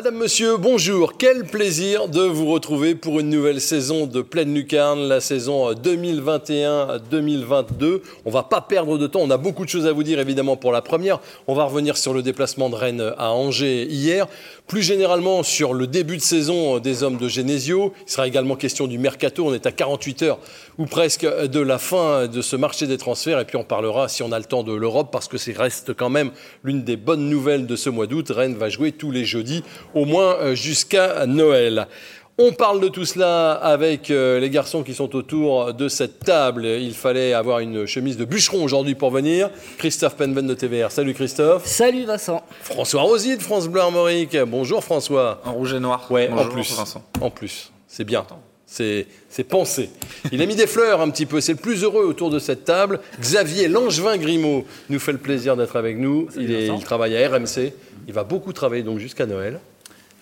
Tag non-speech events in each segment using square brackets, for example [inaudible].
Madame, Monsieur, bonjour. Quel plaisir de vous retrouver pour une nouvelle saison de Pleine Lucarne, la saison 2021-2022. On va pas perdre de temps. On a beaucoup de choses à vous dire évidemment pour la première. On va revenir sur le déplacement de Rennes à Angers hier. Plus généralement sur le début de saison des hommes de Genesio. Il sera également question du mercato. On est à 48 heures ou presque de la fin de ce marché des transferts. Et puis on parlera, si on a le temps, de l'Europe parce que c'est reste quand même l'une des bonnes nouvelles de ce mois d'août. Rennes va jouer tous les jeudis au moins euh, jusqu'à Noël. On parle de tout cela avec euh, les garçons qui sont autour de cette table. Il fallait avoir une chemise de bûcheron aujourd'hui pour venir. Christophe Penven de TVR. Salut Christophe. Salut Vincent. François Rosy de France Bleu Armorique. Bonjour François. En rouge et noir. Ouais, Bonjour, en plus. Vincent. En plus. C'est bien. C'est c'est pensé. Il a mis des fleurs un petit peu. C'est le plus heureux autour de cette table. Xavier Langevin Grimaud nous fait le plaisir d'être avec nous. Il, est- il travaille à RMC. Il va beaucoup travailler donc jusqu'à Noël.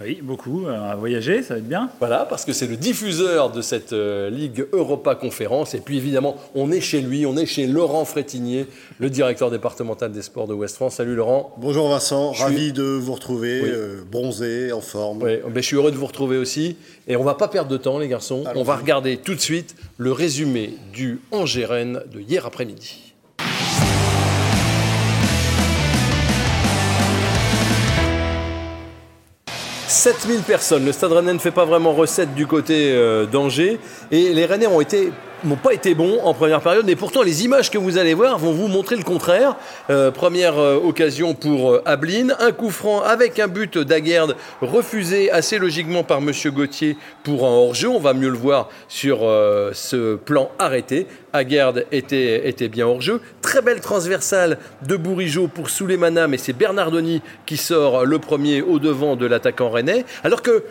Oui, beaucoup. euh, À voyager, ça va être bien. Voilà, parce que c'est le diffuseur de cette euh, Ligue Europa Conférence. Et puis évidemment, on est chez lui, on est chez Laurent Frétinier, le directeur départemental des sports de West France. Salut Laurent. Bonjour Vincent, Je ravi de vous retrouver, Oui. euh, bronzé, en forme. Ben, je suis heureux de vous retrouver aussi. Et on va pas perdre de temps, les garçons. On va regarder tout de suite le résumé du Angers-Rennes de hier après-midi. 7000 personnes. Le Stade Rennais ne fait pas vraiment recette du côté euh, d'Angers. Et les Rennais ont été n'ont pas été bons en première période, mais pourtant les images que vous allez voir vont vous montrer le contraire. Euh, première euh, occasion pour euh, Ablin, un coup franc avec un but d'Aguerd refusé assez logiquement par Monsieur Gauthier pour un hors-jeu. On va mieux le voir sur euh, ce plan arrêté. Aguerd était, était bien hors-jeu. Très belle transversale de Bourigeau pour Souleymana, mais c'est Bernardoni qui sort le premier au devant de l'attaquant rennais. Alors que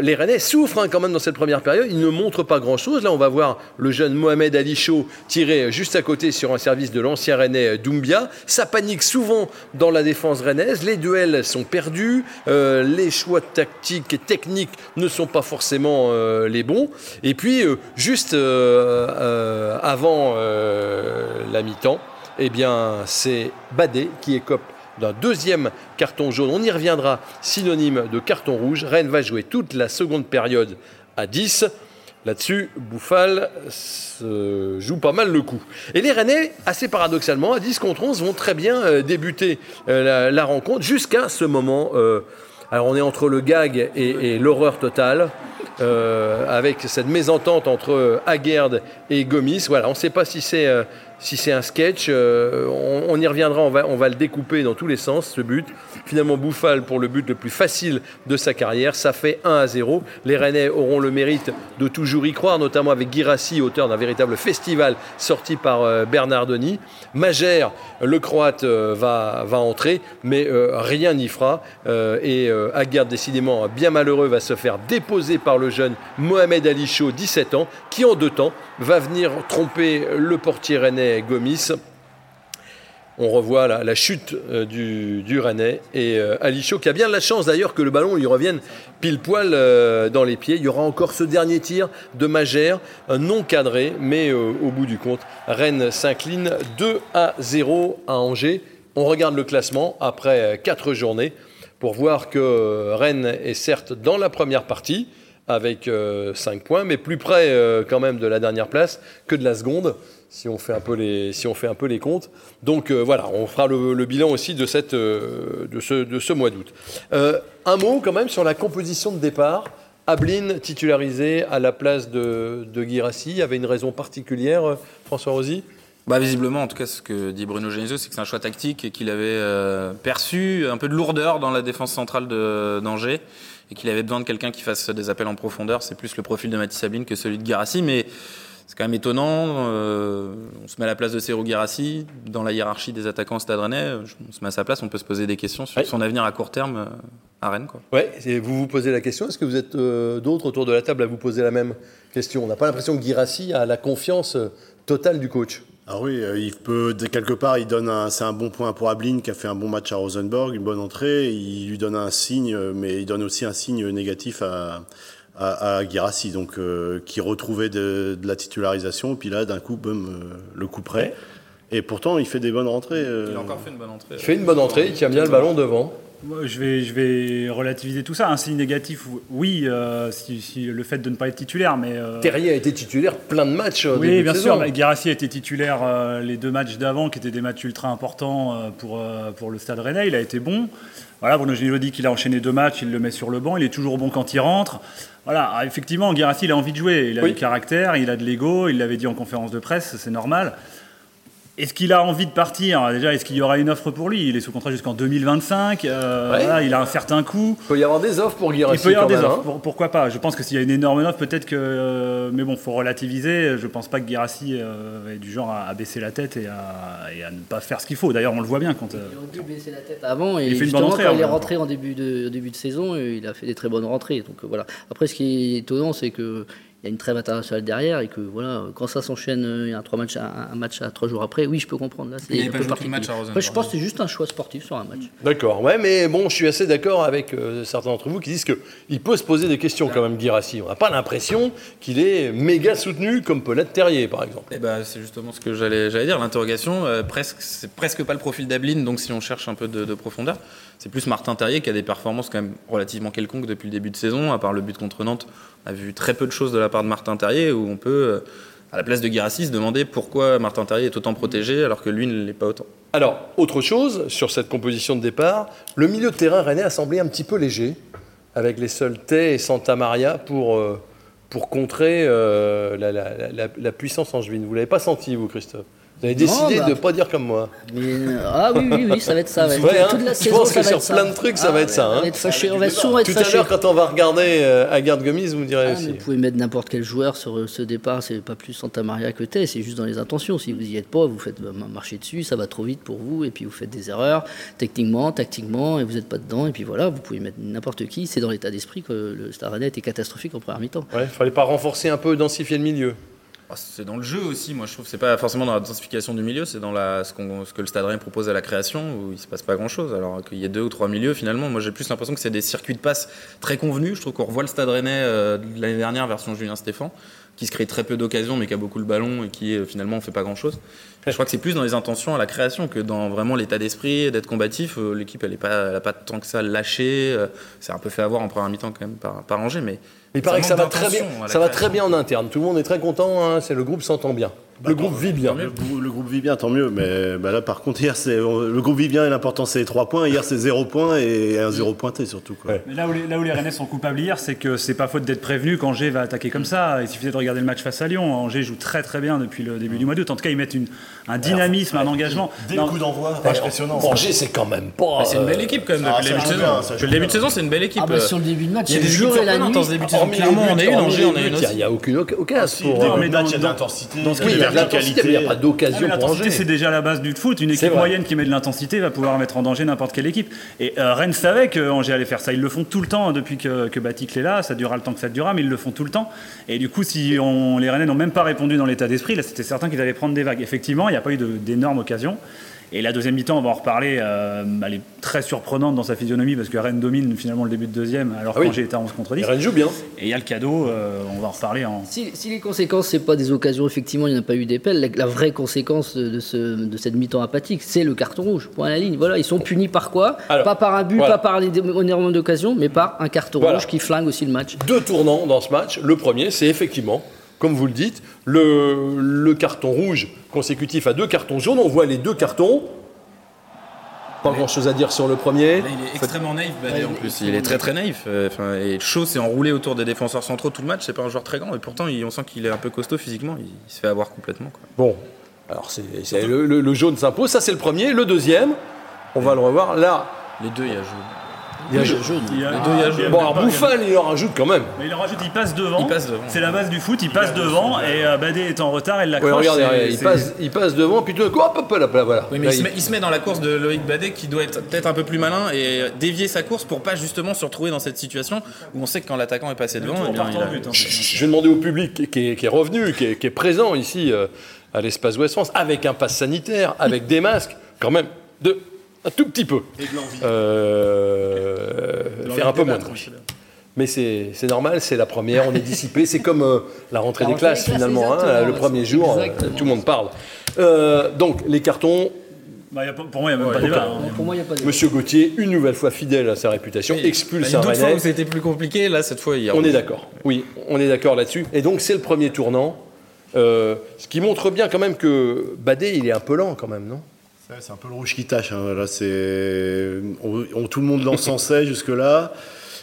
les Rennais souffrent hein, quand même dans cette première période. Ils ne montrent pas grand-chose. Là, on va voir le jeune Mohamed Ali Chaud tiré juste à côté sur un service de l'ancien Rennais Doumbia. Ça panique souvent dans la défense rennaise. Les duels sont perdus. Euh, les choix tactiques et techniques ne sont pas forcément euh, les bons. Et puis, euh, juste euh, euh, avant euh, la mi-temps, eh bien, c'est Badé qui écope d'un deuxième carton jaune. On y reviendra, synonyme de carton rouge. Rennes va jouer toute la seconde période à 10. Là-dessus, Bouffal se joue pas mal le coup. Et les Rennais, assez paradoxalement, à 10 contre 11, vont très bien euh, débuter euh, la, rencontre jusqu'à ce moment. euh, alors on est entre le gag et, l'horreur totale, avec cette mésentente entre Aguerd et Gomis. Voilà, on ne sait pas si c'est si c'est un sketch. euh, on, y reviendra, on va, on va le découper dans tous les sens, ce but. Finalement, Bouffal pour le but le plus facile de sa carrière. Ça fait 1 à 0. Les Rennais auront le mérite de toujours y croire, notamment avec Girassi, auteur d'un véritable festival sorti par euh, Bernardoni. Magère, le Croate, euh, va, va entrer, mais euh, rien n'y fera. Et Aguerd, décidément bien malheureux, va se faire déposer par le jeune Mohamed Ali Chaud, 17 ans, qui en deux temps va venir tromper le portier rennais Gomis. On revoit la, chute euh, du, du et euh, Ali Chaud qui a bien la chance d'ailleurs que le ballon lui revienne pile poil euh, dans les pieds. Il y aura encore ce dernier tir de Magère, non cadré, mais euh, au bout du compte, Rennes s'incline 2 à 0 à Angers. On regarde le classement après 4 journées pour voir que Rennes est certes dans la première partie avec 5 points, mais plus près euh, quand même de la dernière place que de la seconde, si on fait un peu les, si on fait un peu les comptes. Donc euh, voilà, on fera le, bilan aussi de, cette, euh, de, ce, de ce mois d'août. Euh, un mot quand même sur la composition de départ. Ablin titularisé à la place de, de Guirassi. Avait une raison particulière, euh, François Rosy? Bah, visiblement, en tout cas, ce que dit Bruno Genesio, c'est que c'est un choix tactique et qu'il avait euh, perçu un peu de lourdeur dans la défense centrale d'Angers et qu'il avait besoin de quelqu'un qui fasse des appels en profondeur. C'est plus le profil de Mathis Sabine que celui de Guirassi, mais c'est quand même étonnant. euh, on se met à la place de Serou Guirassi dans la hiérarchie des attaquants au Stade Rennais. je- On se met à sa place, on peut se poser des questions sur Ouais. son avenir à court terme euh, à Rennes. Quoi. Ouais, et vous vous posez la question, est-ce que vous êtes euh, d'autres autour de la table à vous poser la même question? On n'a pas l'impression que Girassi a la confiance totale du coach. Ah oui, euh, il peut, de quelque part, il donne un, c'est un bon point pour Ablin qui a fait un bon match à Rosenborg, une bonne entrée. Il lui donne un signe, mais il donne aussi un signe négatif à, à, à Guirassi, donc euh, qui retrouvait de, de la titularisation. Puis là, d'un coup, boum, euh, le coup près. Et pourtant, il fait des bonnes rentrées. euh, Il a encore fait une bonne entrée. Il fait une bonne entrée, il tient bien le ballon devant. Je vais, je vais relativiser tout ça. Un signe négatif, oui, euh, si, si le fait de ne pas être titulaire, mais. euh, Terrier a été titulaire plein de matchs début Oui, bien sûr. mais Guirassy a été titulaire euh, les deux matchs d'avant, qui étaient des matchs ultra importants euh, pour, euh, pour le Stade Rennais. Il a été bon. Voilà, Bruno Gennaro dit qu'il a enchaîné deux matchs, il le met sur le banc. Il est toujours bon quand il rentre. Voilà, ah, effectivement, Guirassy, il a envie de jouer. Il a Oui. du caractère, il a de l'ego. Il l'avait dit en conférence de presse, c'est normal. Est-ce qu'il a envie de partir? Déjà, est-ce qu'il y aura une offre pour lui? Il est sous contrat jusqu'en 2025. euh, Ouais. voilà, il a un certain coût. Il peut y avoir des offres pour Il Girassi peut y avoir quand des même, offres, hein. pour- pourquoi pas Je pense que s'il y a une énorme offre, peut-être que. euh, mais bon, faut relativiser. Je pense pas que Guirassi euh, est du genre à, à baisser la tête et à, et à ne pas faire ce qu'il faut. D'ailleurs, on le voit bien quand. euh, Il aurait dû baisser la tête avant et Il fait une bonne justement entrée, quand il est hein. rentré en début de, au début de saison, il a fait des très bonnes rentrées. Donc voilà. Après, ce qui est étonnant, c'est que il y a une trêve internationale derrière et que voilà, quand ça s'enchaîne, euh, il y a un, trois matchs, un, un match à trois jours après. Oui, je peux comprendre. Là, c'est Il un pas joué tout le match à je pense que c'est juste un choix sportif sur un match. D'accord, ouais, mais bon, je suis assez d'accord avec euh, certains d'entre vous qui disent qu'il peut se poser des questions quand même, Girassi. On n'a pas l'impression qu'il est méga soutenu comme peut l'être Terrier, par exemple. Eh ben, c'est justement ce que j'allais j'allais dire. L'interrogation, euh, presque, c'est presque pas le profil d'Ablin, donc si on cherche un peu de, de profondeur, c'est plus Martin Terrier qui a des performances quand même relativement quelconques depuis le début de saison. À part le but contre Nantes, on a vu très peu de choses de la part de Martin Terrier où on peut, euh, à la place de Guirassi, se demander pourquoi Martin Terrier est autant protégé alors que lui ne l'est pas autant. Alors, autre chose sur cette composition de départ, le milieu de terrain rennais a semblé un petit peu léger, avec les seuls Tay et Santa Maria pour, euh, pour contrer euh, la, la- la- la puissance angevine. Vous ne l'avez pas senti, vous, Christophe? Vous avez décidé bah, de ne pas dire comme moi. Mais euh, ah oui, oui, oui, ça va être ça. ouais. [laughs] Ouais, hein. Toute la Je saison, pense ça que va sur être ça. plein de trucs, ça va être ça, On hein. va être fâché. On va souvent être Tout à l'heure, quand on va regarder euh, Agarde Gomis, vous me direz Ah, aussi. vous pouvez mettre n'importe quel joueur sur euh, ce départ, c'est pas plus Santa Maria que Tay, c'est juste dans les intentions. Si vous y êtes pas, vous faites euh, marcher dessus, ça va trop vite pour vous, et puis vous faites des erreurs, techniquement, tactiquement, et vous n'êtes pas dedans, et puis voilà, vous pouvez mettre n'importe qui. C'est dans l'état d'esprit que le Rennais était catastrophique en première mi-temps. Il ne fallait pas renforcer un peu, densifier le milieu. Ah, C'est dans le jeu aussi, moi je trouve. C'est pas forcément dans la densification du milieu, c'est dans la, ce, ce que le Stade Rennais propose à la création où il se passe pas grand chose. Alors qu'il y ait deux ou trois milieux, finalement, moi j'ai plus l'impression que c'est des circuits de passe très convenus. Je trouve qu'on revoit le Stade Rennais euh, l'année dernière, version Julien Stéphan, qui se crée très peu d'occasions mais qui a beaucoup le ballon et qui euh, finalement fait pas grand chose. Je crois que c'est plus dans les intentions à la création que dans vraiment l'état d'esprit d'être combatif. Euh, L'équipe elle est pas, elle a pas tant que ça lâché. Euh, C'est un peu fait avoir en première mi-temps quand même par, par Angers, mais Il paraît que ça va très bien, ça va très bien en interne. Tout le monde est très content. hein, C'est le groupe s'entend bien. le groupe vit bien. Le, grou- le groupe vit bien, tant mieux. Mais bah là, par contre, hier, c'est le groupe vit bien et l'important, c'est les trois points. Hier, c'est zéro point et un zéro pointé surtout. Quoi. Ouais. Mais là où, les, là où les Rennais sont coupables hier, c'est que c'est pas faute d'être prévenu qu'Angers va attaquer comme ça. Il suffisait de regarder le match face à Lyon. Angers joue très très bien depuis le début du mois d'août. En tout cas, ils mettent une- un dynamisme, un engagement. Dès Non, le coup d'envoi, impressionnant. Angers, c'est quand même pas. Ah, c'est une belle euh, équipe quand même Ah, depuis ça le début de saison. Depuis le début de saison, c'est une belle équipe. Ah bah, sur le début de match, Il y a des le jour équipes et la surprenantes nuit. en ce début de saison. Clairement, on a eu, hormis Angers, on a une Il n'y a, il y a aucune oc- occasion. pour, Non, euh, mais dans- match, il y a de dans- l'intensité. dans il y a de la l'intensité, mais il n'y a pas Ah, d'occasion mais pour L'intensité, Angers. c'est déjà la base du foot. Une équipe moyenne qui met de l'intensité va pouvoir mettre en danger n'importe quelle équipe. Et euh, Rennes savait que Angers allait faire ça. Ils le font tout le temps depuis que, que Batic est là. Ça durera le temps que ça durera, mais ils le font tout le temps. Et du coup, si les Rennais n'ont même pas répondu dans l'état d'esprit, là, c'était certain qu'ils allaient prendre des vagues. Effectivement, n'y a pas eu d'énormes occasions. Et la deuxième mi-temps, on va en reparler, euh, elle est très surprenante dans sa physionomie parce que Rennes domine finalement le début de deuxième alors Ah oui. était à 11 contre 10. Et Rennes joue bien. Et il y a le cadeau, euh, on va en reparler en, Si, si les conséquences, c'est pas des occasions, effectivement, il n'y en a pas eu d'épelle. La, la vraie conséquence de, ce, de cette mi-temps apathique, c'est le carton rouge. Point à la ligne. Voilà, ils sont punis par quoi Alors, Pas par un but, voilà. pas par des énormément d'occasions, mais par un carton Voilà. rouge qui flingue aussi le match. Deux tournants dans ce match. Le premier, c'est effectivement, comme vous le dites, le, le carton rouge consécutif à deux cartons jaunes. On voit les deux cartons. Pas grand chose à dire sur le premier. Là, il est extrêmement naïf, Badé, Ouais, en il est plus. Il est très très naïf. Euh, Enfin, et Chaud s'est enroulé autour des défenseurs centraux tout le match. C'est pas un joueur très grand, et pourtant, on sent qu'il est un peu costaud physiquement. Il, se fait avoir complètement. Quoi. Bon, alors c'est c'est- le, le- le jaune s'impose. Ça, c'est le premier. Le deuxième, on va le revoir. Là, Les deux, il y a jaune. Il y a jaune. Il y a- Les deux, il y a jaune. Bon, alors Bouffal, il en rajoute quand même. Mais il en rajoute, il passe devant. Il passe devant. C'est la base du foot, il passe devant et euh, Badé est en retard, il Oui, l'accroche. c'est- regardez, il passe, il passe devant, puis tout d'un coup, hop, hop, là, là, voilà. Oui, mais Là, il, se met, il se met dans la course de Loïc Badet qui doit être peut-être un peu plus malin et dévier sa course pour pas justement se retrouver dans cette situation où on sait que quand l'attaquant est passé devant, eh en bien, il a- but, hein. Je vais demander au public qui est, qui est revenu, qui est, qui est présent ici euh, à l'espace Ouest France, avec un pass sanitaire, avec des masques, quand même, de un tout petit peu. Euh, faire un peu moins de bruit. Mais c'est normal, c'est la première, on est dissipé, c'est comme euh, la rentrée La des rentrée classes des classes, finalement, hein, le premier jour, euh, exactement. tout le monde parle. Euh, donc les cartons, Bah, il y a pas- pour moi, il n'y a même pas de débat. hein. Pour moi, a pas. Monsieur Gauthier, une nouvelle fois fidèle à sa réputation, Oui. expulse Bah, un D'autres fois où c'était plus compliqué, là cette fois il y a On est d'accord. Oui, on est d'accord là-dessus. Et donc c'est le premier tournant. Euh, ce qui montre bien quand même que Badé, il est un peu lent quand même, non? C'est un peu le rouge qui tâche. hein. Là, c'est on- on- tout le monde l'encensait [laughs] jusque-là.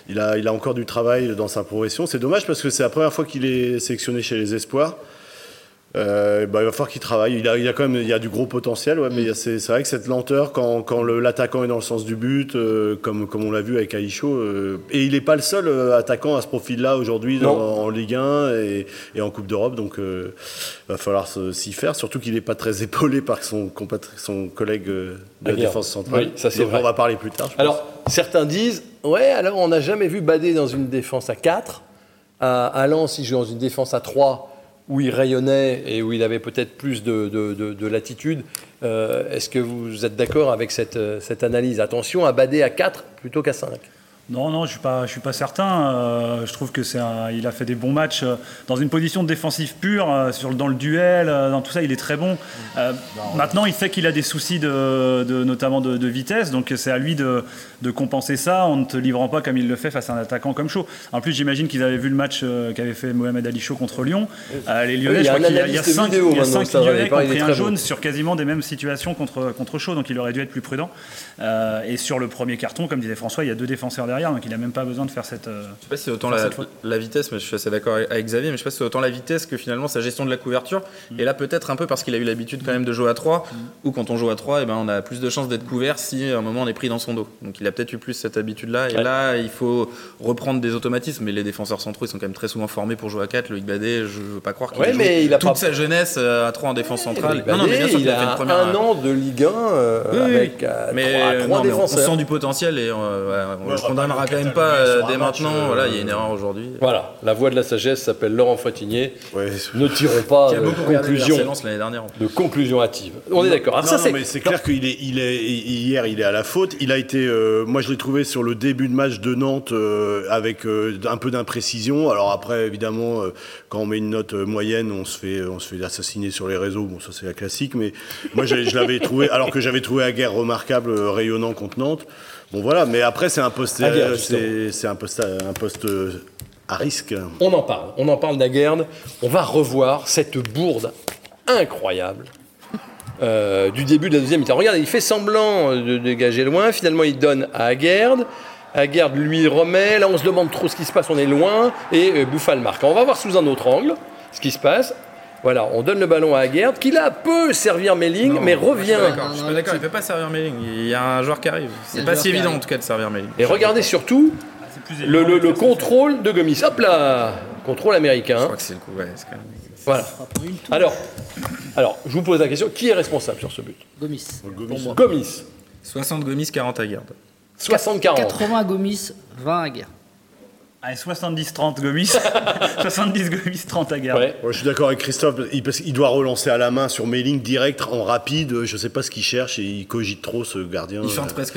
Il a, il a encore du travail dans sa progression. C'est dommage parce que c'est la première fois qu'il est sélectionné chez les Espoirs. Euh, bah, il va falloir qu'il travaille. Il a, il a quand même il y a du gros potentiel, ouais, mais c'est vrai que cette lenteur, quand, l'attaquant est dans le sens du but, euh, comme, comme on l'a vu avec Aïcho, euh, et il n'est pas le seul attaquant à ce profil-là aujourd'hui en Ligue 1 et, et en Coupe d'Europe, donc il va falloir s'y faire, surtout qu'il n'est pas très [laughs] épaulé par son, collègue de la défense centrale. Oui, ça, c'est vrai. On va parler plus tard. je pense. Alors, certains disent, ouais, alors on n'a jamais vu Badé dans une défense à 4. À, à Lens, il joue dans une défense à 3 où il rayonnait et où il avait peut-être plus de, de- de- de latitude. Euh, Est-ce que vous êtes d'accord avec cette, euh, cette analyse? Attention à Badé à 4 plutôt qu'à 5. Non, non, je suis pas, je suis pas certain. Euh, je trouve que c'est, il a fait des bons matchs euh, dans une position de défensive pure, euh, sur dans le duel, dans tout ça, il est très bon. Euh, maintenant, il sait qu'il a des soucis de, de- notamment de, de vitesse, donc c'est à lui de, de compenser ça en ne te livrant pas comme il le fait face à un attaquant comme Chaud. En plus, j'imagine qu'ils avaient vu le match qu'avait fait Mohamed Ali Chaud contre Lyon. Les Lyonnais, Oui, il y je a crois qu'il y a, il y a analyste cinq, vidéo il y a maintenant, cinq ça, Lyonnais qui ont pris un jaune bon. sur quasiment des mêmes situations contre, contre Chaud, donc il aurait dû être plus prudent. Et sur le premier carton, comme disait François, il y a deux défenseurs derrière, donc il n'a même pas besoin de faire cette. euh, Je sais pas si c'est autant la, vitesse, mais je suis assez d'accord avec- Xavier, mais je sais pas si c'est autant la vitesse que finalement sa gestion de la couverture. Mm. Et là, peut-être un peu parce qu'il a eu l'habitude quand même de jouer à 3, ou quand on joue à 3, et ben, on a plus de chances d'être couvert si à un moment on est pris dans son dos. Donc il a peut-être eu plus cette habitude-là. Et Ouais. là, il faut reprendre des automatismes. Mais les défenseurs centraux, ils sont quand même très souvent formés pour jouer à 4. Loïc Badet, je veux pas croire qu'il Ouais, mais il a toute pas- sa jeunesse euh, à 3 en défense centrale. Bien sûr il a fait une première- un an de Ligue 1 euh, Oui, avec oui. euh, mais trois, euh, trois non, mais on- on défenseurs. sent du potentiel et euh, ouais, on on va condamnera quand même pas euh, dès match, maintenant. euh, Voilà, il y a une erreur aujourd'hui. Voilà, la voix de la sagesse s'appelle Laurent Frétinier. Ouais. Ne tirons pas a de conclusion, dernière. de conclusion hâtive. On est d'accord. Non, ça, non, c'est mais c'est clair qu'il est, il est, hier, il est à la faute. Il a été, euh, moi, je l'ai trouvé sur le début de match de Nantes euh, avec euh, un peu d'imprécision. Alors après, évidemment, euh, quand on met une note euh, moyenne, on se fait, on se fait assassiner sur les réseaux. Bon, ça c'est la classique. Mais moi, je l'avais trouvé, alors que j'avais trouvé Aguerre remarquable, euh, rayonnant contre Nantes. Bon voilà. Mais après, c'est un poste, Aguerre, justement. c'est, c'est un poste, un poste à risque. On en parle. On en parle d'Aguerd. On va revoir cette bourde incroyable euh, du début de la deuxième mi-temps. Regardez, il fait semblant de dégager loin. Finalement, il donne à Aguerd. Aguerd lui remet. Là, on se demande trop ce qui se passe. On est loin. Et euh, Bouffal marque. On va voir sous un autre angle ce qui se passe. Voilà, on donne le ballon à Aguerd, qui là peut servir Melling, mais revient. D'accord, je suis pas d'accord, il peut pas servir Melling. Il y a un joueur qui arrive. C'est pas si évident en tout cas de servir Melling. Et regardez surtout plus le, le- le contrôle de Gomis. Hop là Contrôle Je américain. crois que c'est le coup. Ouais, c'est quand même- Voilà. Alors, alors, je vous pose la question qui est responsable sur ce but? Gomis. Moi. Gomis. 60 Gomis, 40 à garde. 60-40. 80 à Gomis, 20 à Guerre. Allez, 70-30 Gomis. [laughs] 70 Gomis, 30 à Guerre. Ouais. Ouais, je suis d'accord avec Christophe, il, parce qu'il doit relancer à la main sur Mailing direct, en rapide, je sais pas ce qu'il cherche, et il cogite trop ce gardien. Il feinte presque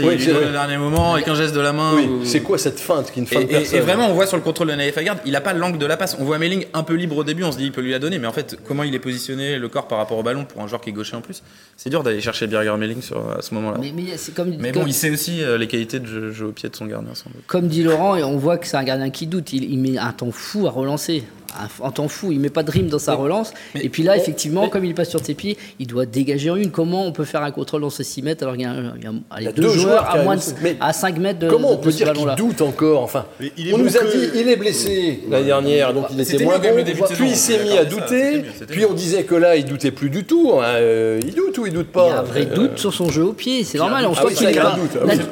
il Oui, lui c'est donne vrai. le dernier moment avec un geste de la main. Oui, ou- c'est quoi cette feinte qui ne feinte et- personne et vraiment, on voit sur le contrôle de Naïf Aguerd, il a pas l'angle de la passe. On voit Melling un peu libre au début, on se dit il peut lui la donner, mais en fait, comment il est positionné, le corps par rapport au ballon pour un joueur qui est gaucher en plus, c'est dur d'aller chercher Birger Melling sur, à ce moment-là. Mais, bon, comme, il sait aussi euh, les qualités de jeu, jeu au pied de son gardien, sans doute. comme dit Laurent, et on voit que c'est un gardien qui doute. Il, met un temps fou à relancer. Un, un temps fou. Il met pas de rime dans sa relance. et puis là, effectivement, comme il passe sur ses pieds, il doit dégager en une. Comment on peut faire un contrôle dans ce 6 mètres alors qu'il y a, un- il y a- allez, Il y a deux, deux joueurs, à, moins de- à 5 mètres de, Comment on de peut ce dire qu'il doute encore Enfin, il est on nous a que- dit il est blessé l'année dernière, donc il était moins bon. le début Puis il s'est est mis à ça, douter. Puis on disait que là, il doutait plus du tout. hein, euh, il doute ou il doute pas Il y a un vrai Euh, doute sur son jeu au pied, c'est normal. On Ah voit oui, qu'il est ah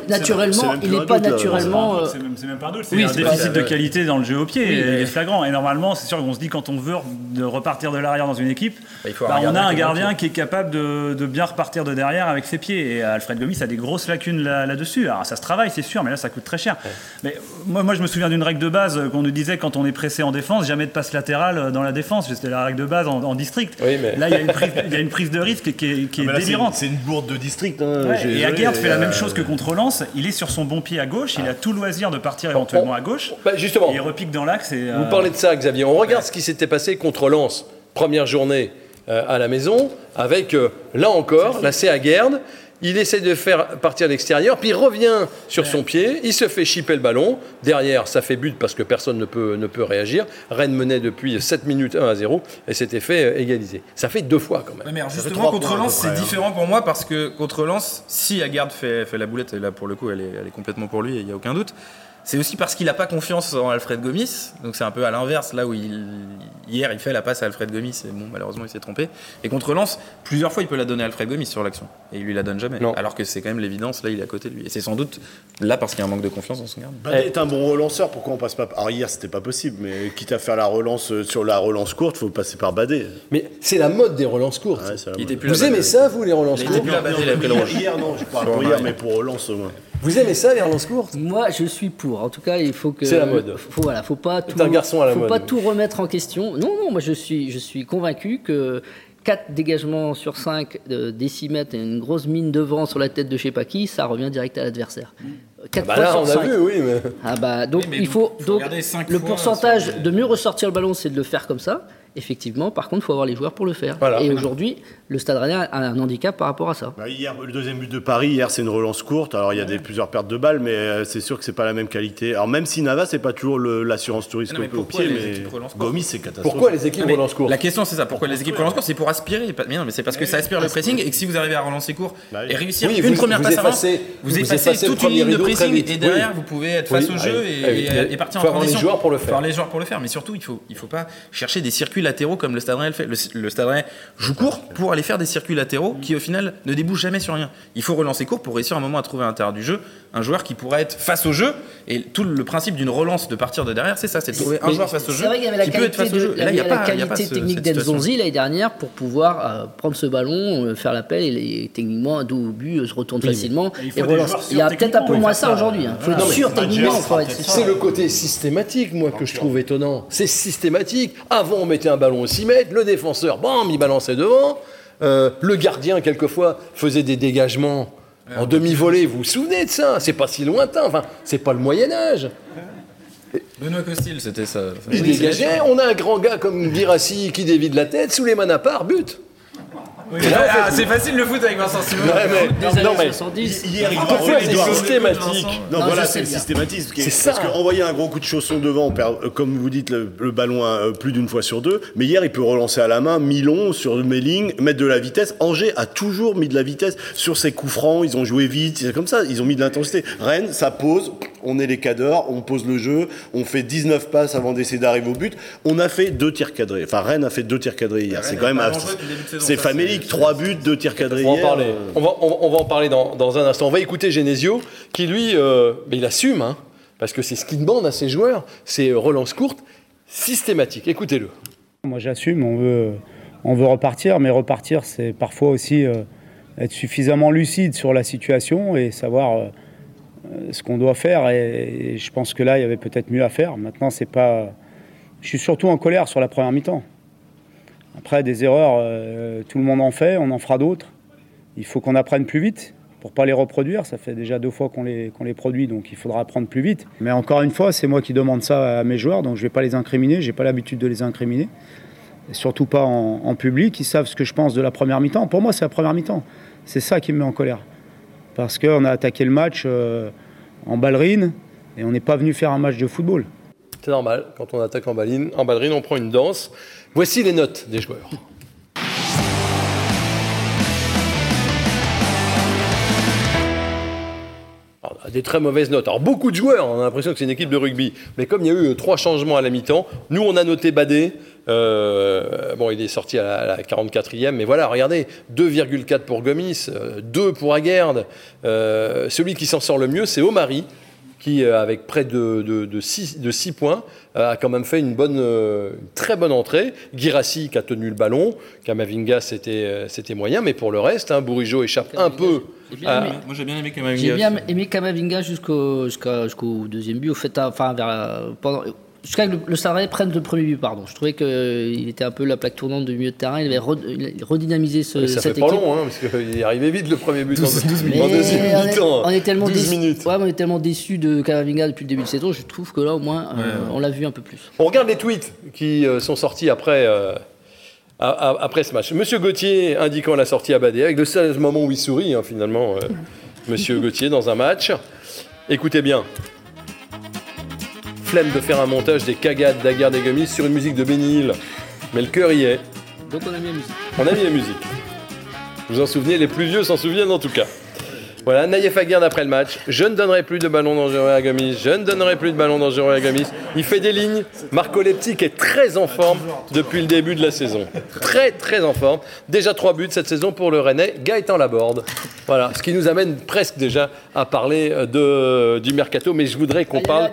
naturellement, il n'est pas là. naturellement. C'est même, pas un doute, c'est oui, un déficit de qualité dans le jeu au pied. Il est flagrant. Et normalement, c'est sûr qu'on se dit quand on veut de repartir de l'arrière dans une équipe, Bah, il faut bah, on a un gardien qui est capable de, de bien repartir de derrière avec ses pieds. Et Alfred Gomis a des grosses lacunes là- là-dessus. Alors ça se travaille, c'est sûr, mais là ça coûte très cher. Mais moi, moi, je me souviens d'une règle de base qu'on nous disait quand on est pressé en défense, jamais de passe latérale euh, dans la défense. C'était la règle de base en, en district. Oui, mais- Là, il y, a une prise, il y a une prise de risque qui est, qui est Mais là, c'est- délirante. C'est une bourde de district. hein, Ouais, et Aguerd fait la même chose que contre Lens. Il est sur son bon pied à gauche. Il a tout loisir de partir éventuellement à gauche. Bah, justement, Et il repique dans l'axe. vous euh, parlez de ça, Xavier. On regarde ce qui s'était passé contre Lens, première journée euh, à la maison, avec euh, là encore la CA Guerde. Il essaie de faire partir à l'extérieur, puis il revient sur son pied, il se fait chipper le ballon. Derrière, ça fait but parce que personne ne peut, ne peut réagir. Rennes menait depuis 7 minutes 1 à 0 et s'était fait euh, égaliser. Ça fait deux fois quand même. Mais alors, justement, contre à Lens, c'est hein. différent pour moi parce que contre Lens, si Agarde fait, fait la boulette, et là pour le coup, elle est, elle est complètement pour lui il n'y a aucun doute. C'est aussi parce qu'il n'a pas confiance en Alfred Gomis. Donc c'est un peu à l'inverse, là où il, hier il fait la passe à Alfred Gomis et bon, malheureusement il s'est trompé. Et contre Lens, plusieurs fois il peut la donner à Alfred Gomis sur l'action. Et il lui la donne jamais. Non. Alors que c'est quand même l'évidence, là il est à côté de lui. Et c'est sans doute là parce qu'il y a un manque de confiance dans son gardien. Badé est un bon relanceur, pourquoi on passe pas Alors hier c'était pas possible, mais quitte à faire la relance euh, sur la relance courte, faut passer par Badé. Mais c'est la mode des relances courtes. Ouais, Il vous aimez ça, vous, les relances Il était courtes il hier, non, je parle pour hier, mais pour relance au moins. Vous aimez ça, les relances courtes? Moi, je suis pour. En tout cas, il faut que. C'est la mode. Faut, voilà, faut pas tout. C'est un garçon à la faut mode. pas tout remettre en question. Non, non, moi je suis, je suis convaincu que 4 dégagements sur 5 de décimètres et une grosse mine de vent sur la tête de je sais pas qui, ça revient direct à l'adversaire. 4 Bah fois là, sur on a 5. vu, oui, mais. Ah bah donc Oui, mais il faut, faut donc le pourcentage sur les- de mieux ressortir le ballon c'est de le faire comme ça. Effectivement, par contre, il faut avoir les joueurs pour le faire. Voilà. Et aujourd'hui, le Stade Rennais a un handicap par rapport à ça. Bah, hier, le deuxième but de Paris, hier, c'est une relance courte. Alors, il y a des, plusieurs pertes de balles, mais euh, c'est sûr que c'est pas la même qualité. Alors, même si Nava, c'est pas toujours l'assurance touriste Non, mais au pied, les mais court Gomis, c'est catastrophique. Pourquoi les équipes Non, relancent courtes La question c'est ça, pourquoi les équipes relancent court C'est pour aspirer. Mais non, mais c'est parce que ça aspire le pressing et que si vous arrivez à relancer court Bah oui. et réussir Oui, une vous- première vous passe avant, effacez- vous vous effacez toute une ligne de pressing et derrière vous pouvez être face au jeu ah et, ah partir Faut en avoir les transition. joueurs pour le faire. Faut avoir les joueurs pour le faire, mais surtout il il faut pas chercher des circuits latéraux comme le Stade Rennais le fait. Le, le Stade Rennais joue court pour aller faire des circuits latéraux qui au final ne débouchent jamais sur rien. Il faut relancer court pour réussir un moment à trouver à l'intérieur du jeu un joueur qui pourrait être face au jeu et tout le principe d'une relance de partir de derrière c'est ça, c'est de trouver un joueur face au jeu vrai qu'il y avait la qui peut être face au jeu. Et là il y a la pas il y a pas qualité ce- technique d'Enzonzi l'année dernière pour pouvoir euh, prendre ce ballon, euh, faire l'appel et, et techniquement un dos au but euh, se retourne facilement Et il faut et relance. Il y a peut-être un peu moins il faut ça aujourd'hui. Il faut Voilà. être sûr techniquement C'est le côté systématique, moi, que je trouve étonnant. C'est systématique. Avant, on mettait un ballon au 6 mètres, le défenseur, bam, il balançait devant. Euh, le gardien, quelquefois, faisait des dégagements en demi-volée. Vous vous souvenez de ça? C'est pas si lointain. Enfin, c'est pas le Moyen-Âge. Benoît Costil, c'était ça. Il dégageait. On a un grand gars comme Virassi qui dévide la tête, sous les mains à part, but. Ah, c'est facile le foot avec Vincent Simon. Mais- Des années non, mais 70. Hier, il pourquoi il c'est systématique Non, Non, voilà, c'est le systématisme. qui est- C'est Parce ça. qu'envoyer un gros coup de chausson devant, on perd, euh, comme vous dites, le, le ballon euh, plus d'une fois sur deux. Mais hier, il peut relancer à la main, mi-long, sur mes lignes, mettre de la vitesse. Angers a toujours mis de la vitesse sur ses coups francs. Ils ont joué vite, c'est comme ça. Ils ont mis de l'intensité. Rennes, ça pose. On est les cadors, on pose le jeu. On fait 19 passes avant d'essayer d'arriver au but. On a fait deux tirs cadrés. Enfin, Rennes a fait deux tirs cadrés hier. C'est quand même. C'est famélique. Trois buts, deux tirs cadrés On va en hier. parler. Euh, On va, on va- on va en parler dans, dans un instant. On va écouter Genesio, qui lui, euh, mais il assume, hein, parce que c'est ce qu'il demande à ses joueurs, c'est euh, relance courte systématique. Écoutez-le. Moi j'assume, on veut, on veut repartir, mais repartir c'est parfois aussi euh, être suffisamment lucide sur la situation et savoir euh, ce qu'on doit faire. Et, je pense que là il y avait peut-être mieux à faire. Maintenant c'est pas. Je suis surtout en colère sur la première mi-temps. Après des erreurs, euh, tout le monde en fait, on en fera d'autres. Il faut qu'on apprenne plus vite pour pas les reproduire. Ça fait déjà deux fois qu'on les, qu'on les produit, donc il faudra apprendre plus vite. Mais encore une fois, c'est moi qui demande ça à mes joueurs, donc je vais pas les incriminer. J'ai pas l'habitude de les incriminer, et surtout pas en, en public. Ils savent ce que je pense de la première mi-temps. Pour moi, c'est la première mi-temps. C'est ça qui me met en colère, parce qu'on a attaqué le match euh, en ballerine et on n'est pas venu faire un match de football. C'est normal, quand on attaque en, ballerine, en ballerine, on prend une danse. Voici les notes des joueurs. Alors, des très mauvaises notes. Alors beaucoup de joueurs, on a l'impression que c'est une équipe de rugby. Mais comme il y a eu trois changements à la mi-temps, nous on a noté Badé. Euh, bon, il est sorti à la, à la 44e, mais voilà, regardez, 2,4 pour Gomis, euh, 2 pour Aguerd. Euh, celui qui s'en sort le mieux, c'est Omari, qui, euh, avec près de, de, de, 6, de 6 points, euh, a quand même fait une, bonne, euh, une très bonne entrée. Girassi qui a tenu le ballon, Kamavinga c'était euh, c'était moyen, mais pour le reste, hein, Bourigeau échappe un peu. J'ai bien à- aimé. Moi j'ai bien aimé J'ai Kamavinga. bien aussi. aimé Kamavinga jusqu'au jusqu'à- jusqu'au deuxième but. Au fait, enfin, vers pendant, jusqu'à ce que le, le prenne le premier but, pardon. Je trouvais qu'il était un peu la plaque tournante du milieu de terrain. Il avait re- il redynamisé ce, ça fait cette pas équipe. long, hein, parce qu'il arrivé vite le premier but en, Mais en deuxième on est- mi-temps. On est tellement 12 déçus. minutes. Ouais, mais on est tellement déçus de Kamavinga depuis le début de saison. Je trouve que là, au moins, euh, on l'a vu un peu plus. On regarde les tweets qui euh, sont sortis après, euh, après ce match. Monsieur Gauthier indiquant la sortie à Badé, avec le seul moment où il sourit, hein, finalement, euh, Monsieur Gauthier, dans un match. Écoutez bien. Flemme de faire un montage des cagades d'Aguerre des Gomis sur une musique de Benny Hill. Mais le cœur y est. Donc on a mis la musique. On a mis la musique. Vous vous en souvenez, les plus vieux s'en souviennent en tout cas. Voilà, Naïef Aguerd après le match. Je ne donnerai plus de ballon dangereux à Gomis. Je ne donnerai plus de ballon dangereux à Gomis. Il fait des lignes. Marco Leptic est très en forme depuis le début de la saison. Très, très en forme. Déjà trois buts cette saison pour le Rennais. Gaëtan Laborde. Voilà, ce qui nous amène presque déjà à parler de, du mercato. Mais je voudrais qu'on parle.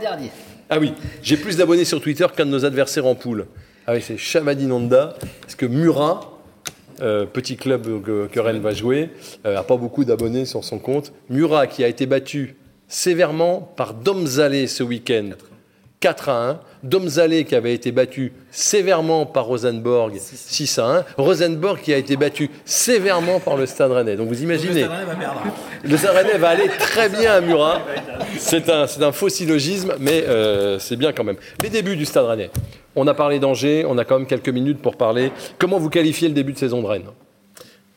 Ah oui, j'ai plus d'abonnés sur Twitter qu'un de nos adversaires en poule. Ah oui, c'est Chamadi Nanda, parce que Murat, euh, petit club que, Rennes va jouer, n'a pas beaucoup d'abonnés sur son compte? Murat qui a été battu sévèrement par Domzalé ce week-end. 4 à 1. Domzalé qui avait été battu sévèrement par Rosenborg 6 à 1. Rosenborg qui a été battu sévèrement par le Stade Rennais. Donc vous imaginez. Le Stade Rennais va aller très bien à Murat. C'est un, c'est un faux syllogisme, mais euh, c'est bien quand même. Les débuts du Stade Rennais. On a parlé d'Angers, on a quand même quelques minutes pour parler. Comment vous qualifiez le début de saison de Rennes?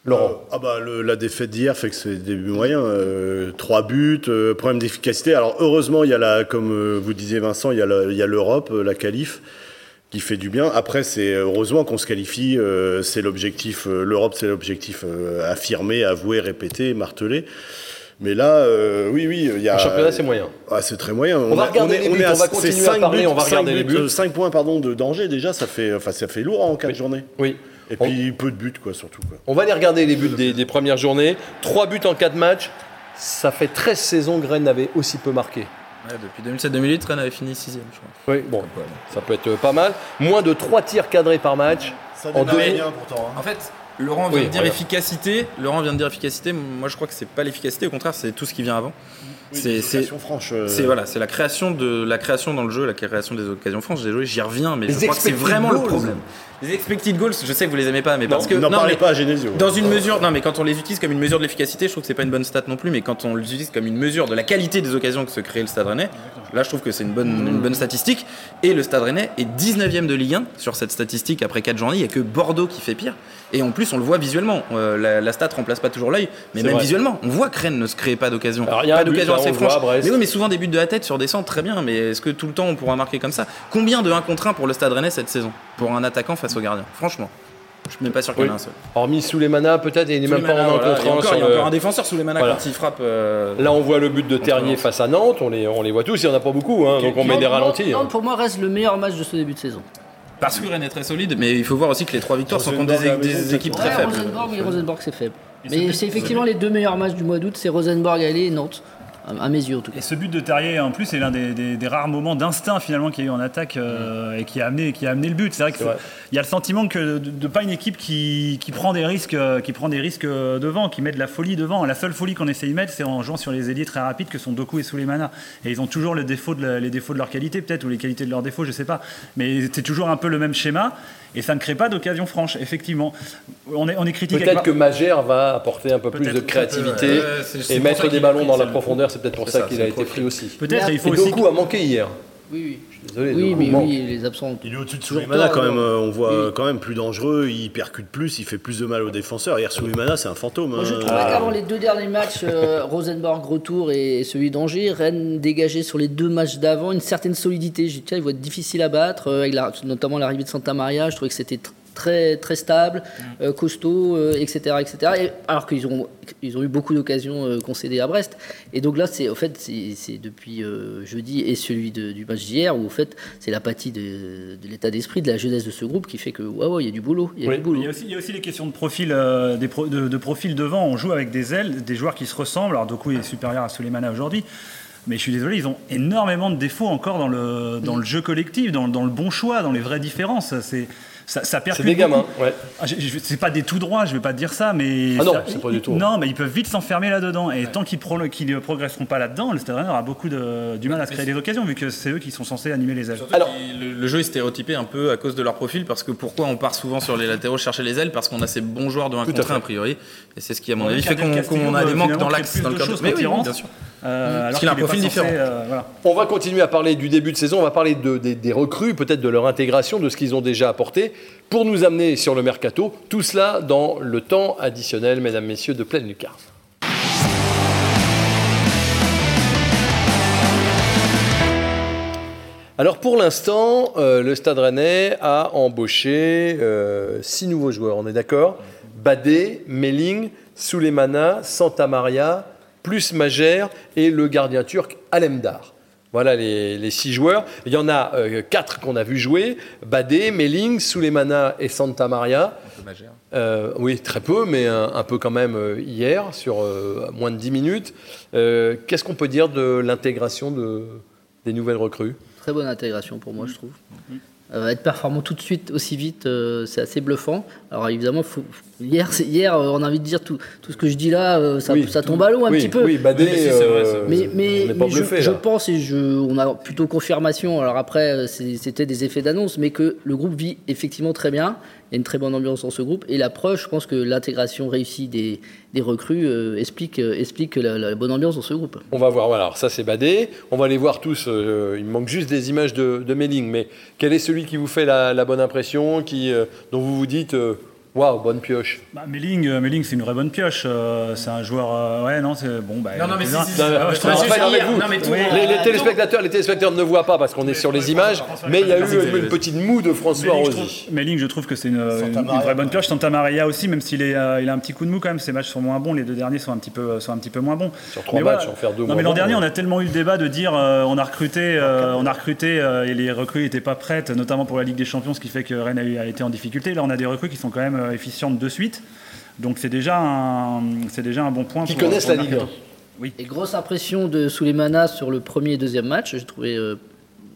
Laurent Ah bah le- la défaite d'hier fait que c'est des buts moyens. euh, trois buts, euh, problème d'efficacité. Alors heureusement, il y a la, comme euh, vous disiez Vincent, il y a la- l'Europe, euh, la qualif, qui fait du bien. Après, c'est heureusement qu'on se qualifie. euh, c'est l'objectif. euh, L'Europe, c'est l'objectif euh, affirmé, avoué, répété, martelé. Mais là, euh, oui, oui, il y a. En championnat, c'est moyen. Ah, c'est très moyen. On va regarder les buts, on va continuer à parler, on va regarder les buts. 5 points pardon, de danger, déjà, ça fait, enfin, ça fait lourd en 4 journées. Oui. Et On- puis peu de buts, quoi, surtout. Quoi. On va aller regarder les buts des, des premières journées. 3 buts en 4 matchs. Ça fait 13 saisons que Rennes n'avait aussi peu marqué. Ouais, depuis 2007-2008, Rennes avait fini 6 je crois. Oui, bon, ça peut être pas mal. Moins de 3 tirs cadrés par match. Ça En demi- bien pourtant. hein. En fait, Laurent vient Oui, de dire voilà. efficacité. Laurent vient de dire efficacité. Moi, je crois que c'est pas l'efficacité. Au contraire, c'est tout ce qui vient avant. C'est euh, c'est voilà, c'est la création de la création dans le jeu, la création des occasions franches. Joué, j'y reviens, mais Les je crois que c'est expected vraiment le goals. problème. Les expected goals, je sais que vous les aimez pas, mais parce que N'en parlez pas à Genesio. dans une mesure, non mais quand on les utilise comme une mesure de l'efficacité, je trouve que c'est pas une bonne stat non plus, mais quand on les utilise comme une mesure de la qualité des occasions que se crée le Stade Rennais, là je trouve que c'est une bonne, une bonne statistique. Et le Stade Rennais est 19ème de Ligue 1 sur cette statistique après 4 journées, il n'y a que Bordeaux qui fait pire. Et en plus on le voit visuellement, Euh, la, la stat remplace pas toujours l'œil, mais même vrai. visuellement, on voit que Rennes ne se crée pas d'occasion. Alors, il y a Pas d'occasion là, assez voit franche. à Brest. Mais oui, mais souvent des buts de la tête sur des centres, très bien, mais est-ce que tout le temps on pourra marquer comme ça? Combien de 1 contre 1 pour le Stade Rennais cette saison Pour un attaquant face au gardien? Franchement. Je suis même pas sûr qu'il y en ait Oui. un seul. Hormis Souleymana, peut-être, et il n'est même pas en un voilà. contre encore, il y a encore un défenseur sous les manas Voilà. quand il frappe. euh, Là, on voit le but de Ternier Lens. face à Nantes. On les, on les voit tous. Il n'y en a pas beaucoup, hein, donc on met des ralentis. Nantes, hein. pour moi, reste le meilleur match de ce début de saison. Parce que Rennes est très solide, mais il faut voir aussi que les trois victoires sont contre des, équipes Ouais, très faibles. Rosenborg, oui, Rosenborg, c'est faible. Mais ce c'est effectivement les deux meilleurs matchs du mois d'août, c'est Rosenborg aller et Nantes, à mes yeux en tout cas. Et ce but de Terrier, en plus, c'est l'un des, des- des rares moments d'instinct finalement qu'il y a eu en attaque euh, et qui a amené, qui a amené le but. C'est vrai qu'il y a le sentiment que de, de pas une équipe qui, qui prend des risques, euh, qui prend des risques euh, devant, qui met de la folie devant. La seule folie qu'on essaie de mettre, c'est en jouant sur les ailiers très rapides que sont Doku et Souleymana. Et ils ont toujours le défaut de la- les défauts de leur qualité, peut-être, ou les qualités de leurs défauts, je sais pas. Mais c'est toujours un peu le même schéma. Et ça ne crée pas d'occasion franche, effectivement. On est, on est critique. Peut-être avec- que Magère va apporter un peu plus de créativité c'est et mettre des ballons pris, dans la profondeur. C'est peut-être pour ça ça, qu'il a été pris aussi. Peut-être, il faut Et aussi. Doku a manqué hier. Oui, oui. Je suis désolé. Oui, mais manque. oui, les absents. Il est au-dessus de Souleymana quand même, non. euh, on voit Oui. quand même plus dangereux, il percute plus, il fait plus de mal aux défenseurs. Hier, Souleymana, c'est un fantôme. Moi, je hein. trouvais qu'avant les deux derniers matchs, euh, [laughs] Rosenborg retour et celui d'Angers, Rennes dégageait sur les deux matchs d'avant une certaine solidité. J'ai dit, tiens, ils vont être difficiles à battre, euh, avec la- notamment l'arrivée de Santa Maria. Je trouvais que c'était très très stable, euh, costaud, euh, etc., etc. Et, alors qu'ils ont ils ont eu beaucoup d'occasions euh, concédées à Brest. Et donc là, c'est au fait, c'est depuis euh, jeudi et celui de- du match d'hier où au fait, c'est l'apathie de, de l'état d'esprit, de la jeunesse de ce groupe qui fait que ouais, il y a du boulot, il y a Oui. du boulot. Il y, a aussi, il y a aussi les questions de profil, euh, des pro- de, de profil devant. On joue avec des ailes, des joueurs qui se ressemblent. Alors Doku est supérieur à Souleymana aujourd'hui. Mais je suis désolé, ils ont énormément de défauts encore dans le, dans le jeu collectif, dans, dans le bon choix, dans les vraies différences. C'est, ça, ça C'est des gamins, ouais. Ah, c'est pas des tout droits, je vais pas te dire ça, mais. Ah non, c'est pas du tout. Non, mais ils peuvent vite s'enfermer là-dedans. Et tant qu'ils ne progresseront pas là-dedans, le Stade Rennais aura beaucoup de, du mal à se créer des occasions, vu que c'est eux qui sont censés animer les ailes. Alors- le, le jeu est stéréotypé un peu à cause de leur profil, parce que pourquoi on part souvent sur les latéraux chercher les ailes? Parce qu'on a ces bons joueurs de 1 Tout à contre fait. 1 a priori, et c'est ce qui à mon Ouais, avis fait qu'on a des manques dans l'axe, dans le de cadre. choses Mais oui, bien sûr. Euh, alors qu'il a un profil différent. censé, euh, voilà. On va continuer à parler du début de saison, on va parler de- des, des recrues, peut-être de leur intégration, de ce qu'ils ont déjà apporté, pour nous amener sur le mercato. Tout cela dans le temps additionnel, mesdames, messieurs, de pleine lucarne. Alors pour l'instant, euh, le Stade Rennais a embauché euh, six nouveaux joueurs, on est d'accord? Badé, Melling, Souleymana, Santa Maria, plus Magère et le gardien turc Alemdar. Voilà les, six joueurs. Il y en a euh, quatre qu'on a vu jouer Badé, Melling, Souleymana et Santa Maria. Euh, oui, très peu, mais un, peu quand même euh, hier, sur euh, moins de 10 minutes. Qu'est-ce qu'on peut dire de l'intégration de, des nouvelles recrues? Très bonne intégration pour moi, je trouve. Être performant tout de suite, aussi vite, c'est assez bluffant. Alors évidemment, faut- hier, euh, on a envie de dire tout, tout ce que je dis là, euh, ça, Oui, ça tombe à l'eau un oui, petit peu. Oui, Badé, Oui, mais si, c'est vrai, euh. Mais, je, bluffé, je là. pense, et je, on a plutôt confirmation, alors après c'était des effets d'annonce, mais que le groupe vit effectivement très bien, il y a une très bonne ambiance dans ce groupe, et la preuve, je pense que l'intégration réussie des, des recrues euh, explique, euh, explique la, la bonne ambiance dans ce groupe. On va voir, voilà, alors ça c'est Badé. On va les voir tous, euh, il me manque juste des images de, de Melling, mais quel est celui qui vous fait la, la bonne impression, qui, euh, dont vous vous dites, euh, waouh, bonne pioche Bah, Melling, euh, Melling, c'est une vraie bonne pioche. euh, c'est un joueur. euh, ouais, non, c'est bon. Bah, Non, non, mais c'est si, si, Ah, je vous. non, mais tout- Oui. les, les téléspectateurs, les téléspectateurs ne voient pas parce qu'on est sur les images, mais il y a eu une, petite moue de François Melling, je Rosy. trouve, Melling, je trouve que c'est une, une- une Maria, vraie bonne pioche. Santa Maria aussi, même s'il est, euh, il a un petit coup de mou quand même. Ses matchs sont moins bons. Les deux derniers sont un petit peu, sont un petit peu moins bons. Sur trois matchs, en faire deux Non, moins mais l'an bons, dernier, ouais. on a tellement eu le débat de dire euh, on a recruté, euh, on a recruté euh, et les recrues n'étaient pas prêtes, notamment pour la Ligue des Champions, ce qui fait que Rennes a, eu- a été en difficulté. Là, on a des recrues qui sont quand même euh, efficientes de suite. Donc c'est déjà un, c'est déjà un bon point. Qui pour- connaissent pour la Ligue mercato. 1. Et grosse impression de Souleymana sur le premier et deuxième match, j'ai trouvé euh,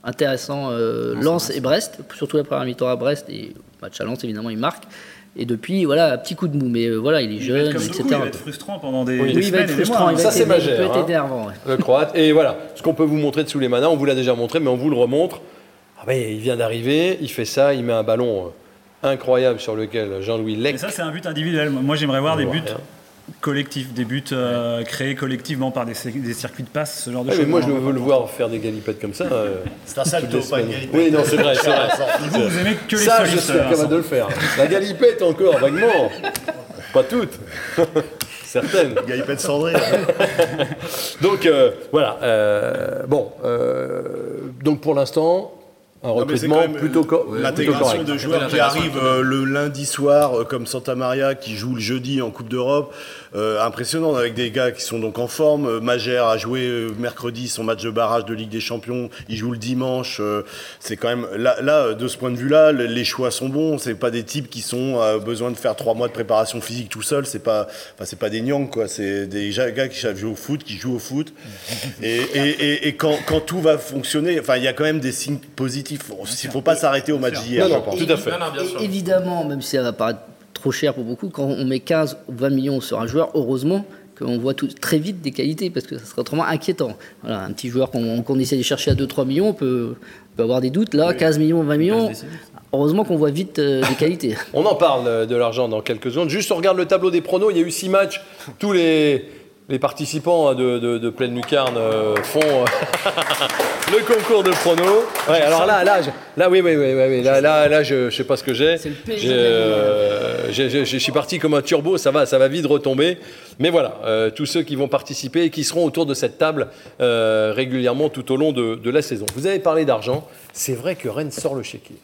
intéressant euh, Lens et Brest, surtout la première mi-temps à Brest, et match à Lens évidemment il marque. Et depuis, voilà, un petit coup de mou, mais euh, voilà, il est Il être jeune, etc. Il va être frustrant pendant des, Oui. des Oui, il va être frustrant, il va Ça, c'est il Magère, peut être hein. énervant. ouais. le croate. Et voilà, ce qu'on peut vous montrer de Souleymana, on vous l'a déjà montré, mais on vous le remontre. Ah ben, il vient d'arriver, il fait ça, il met un ballon euh, incroyable sur lequel Jean-Louis Lec. Et ça, c'est un but individuel. Moi, j'aimerais voir On des voit buts rien. collectifs, des buts euh, créés collectivement par des, des circuits de passe, ce genre de Ouais, choses. mais moi, je veux le voir faire des galipettes comme ça. euh, C'est un salto, pas une galipette. Oui, non, c'est vrai, c'est vrai. [laughs] Vous, vous aimez que les Ça, je euh, capable de le faire. La galipette encore, vaguement. Pas toutes. [laughs] Certaines. Galipette cendrée. [laughs] Donc euh, voilà. euh, bon, euh, donc pour l'instant, un recrutement quand même, plutôt, co- euh, plutôt L'intégration de joueurs qui arrivent euh, le lundi soir, euh, comme Santa Maria qui joue le jeudi en Coupe d'Europe, euh, impressionnant avec des gars qui sont donc en forme. Euh, Magère a joué euh, mercredi son match de barrage de Ligue des Champions, il joue le dimanche. euh, c'est quand même là, là, de ce point de vue-là, le- les choix sont bons. C'est pas des types qui sont euh, besoin de faire trois mois de préparation physique tout seul. C'est pas, enfin, c'est pas des gnangs quoi. C'est des gars qui savent jouer au foot, qui jouent au foot. [laughs] Et, et, et, et quand, quand tout va fonctionner, enfin, il y a quand même des signes positifs. Il faut pas s'arrêter au match d'hier. Tout à fait. Non, non, bien sûr. Évidemment, même si ça va paraître trop cher pour beaucoup, quand on met 15 ou 20 millions sur un joueur, heureusement qu'on voit tout, très vite des qualités, parce que ça serait autrement inquiétant. Voilà, un petit joueur qu'on essaie de chercher à 2-3 millions, on peut, on peut avoir des doutes. Là, 15 millions, 20 millions, heureusement qu'on voit vite euh, des qualités. [laughs] On en parle euh, de l'argent dans quelques secondes. Juste, on regarde le tableau des pronos. Il y a eu six matchs. Tous les, les participants hein, de, de, de Pleine Lucarne euh, font euh, [laughs] le concours de prono. Ouais, alors là, là, je, là, oui, oui, oui, oui, oui, là, là, là, je, je sais pas ce que j'ai. C'est le PSG. J'ai, euh, j'ai- Je suis parti comme un turbo, ça va, ça va vite retomber. Mais voilà, euh, tous ceux qui vont participer et qui seront autour de cette table euh, régulièrement tout au long de, de la saison. Vous avez parlé d'argent, c'est vrai que Rennes sort le chéquier.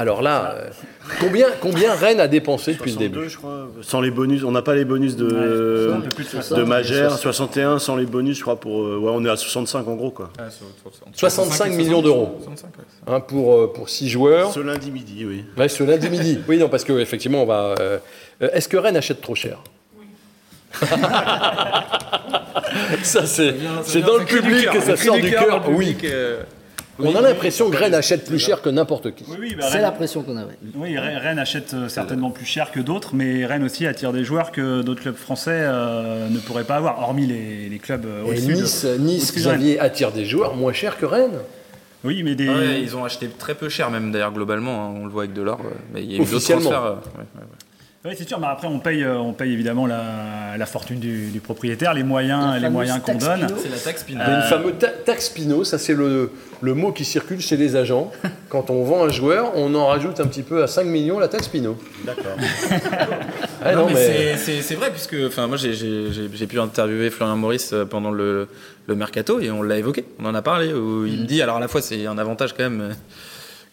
Alors là, euh, combien, combien Rennes a dépensé depuis le début 62, je crois. Sans les bonus, on n'a pas les bonus de, un peu plus de 60. de Magère, 61 sans les bonus, je crois. Pour, euh, ouais, on est à 65 en gros quoi. 65 millions d'euros. 65, ouais. hein, pour, euh, pour 6 joueurs. Ce lundi midi, oui. Ouais, ce lundi midi. Oui, non, parce qu'effectivement, on va. euh, Est-ce que Rennes achète trop cher? Ça, c'est c'est dans le public que ça sort du cœur. Oui. On a l'impression que Rennes achète plus cher que n'importe qui. Oui, oui, bah, C'est Rennes- la pression qu'on a. ouais. Oui, Rennes achète euh, certainement plus cher que d'autres, mais Rennes aussi attire des joueurs que d'autres clubs français euh, ne pourraient pas avoir, hormis les, les clubs euh, Et de- Nice, de. Xavier, attire des joueurs moins chers que Rennes. Oui, mais des. Ouais, ils ont acheté très peu cher, même d'ailleurs, globalement. hein, on le voit avec Delors. ouais. Mais il y a eu d'autres Officiellement. transferts. euh, ouais, ouais, ouais. Oui, c'est sûr, mais après on paye, euh, on paye évidemment la, la fortune du, du propriétaire, les moyens, La les moyens qu'on taxe donne. Pinot. C'est la taxe Pinot. Il y a une fameuse ta- taxe Pinot, ça c'est le, le mot qui circule chez les agents. [laughs] Quand on vend un joueur, on en rajoute un petit peu à 5 millions la taxe Pinot. D'accord. [laughs] [laughs] Ah non, non, mais, mais- c'est- vrai, puisque enfin, moi j'ai pu interviewer Florian Maurice euh, pendant le, le mercato et on l'a évoqué, on en a parlé. Où il me dit, alors à la fois c'est un avantage quand même euh,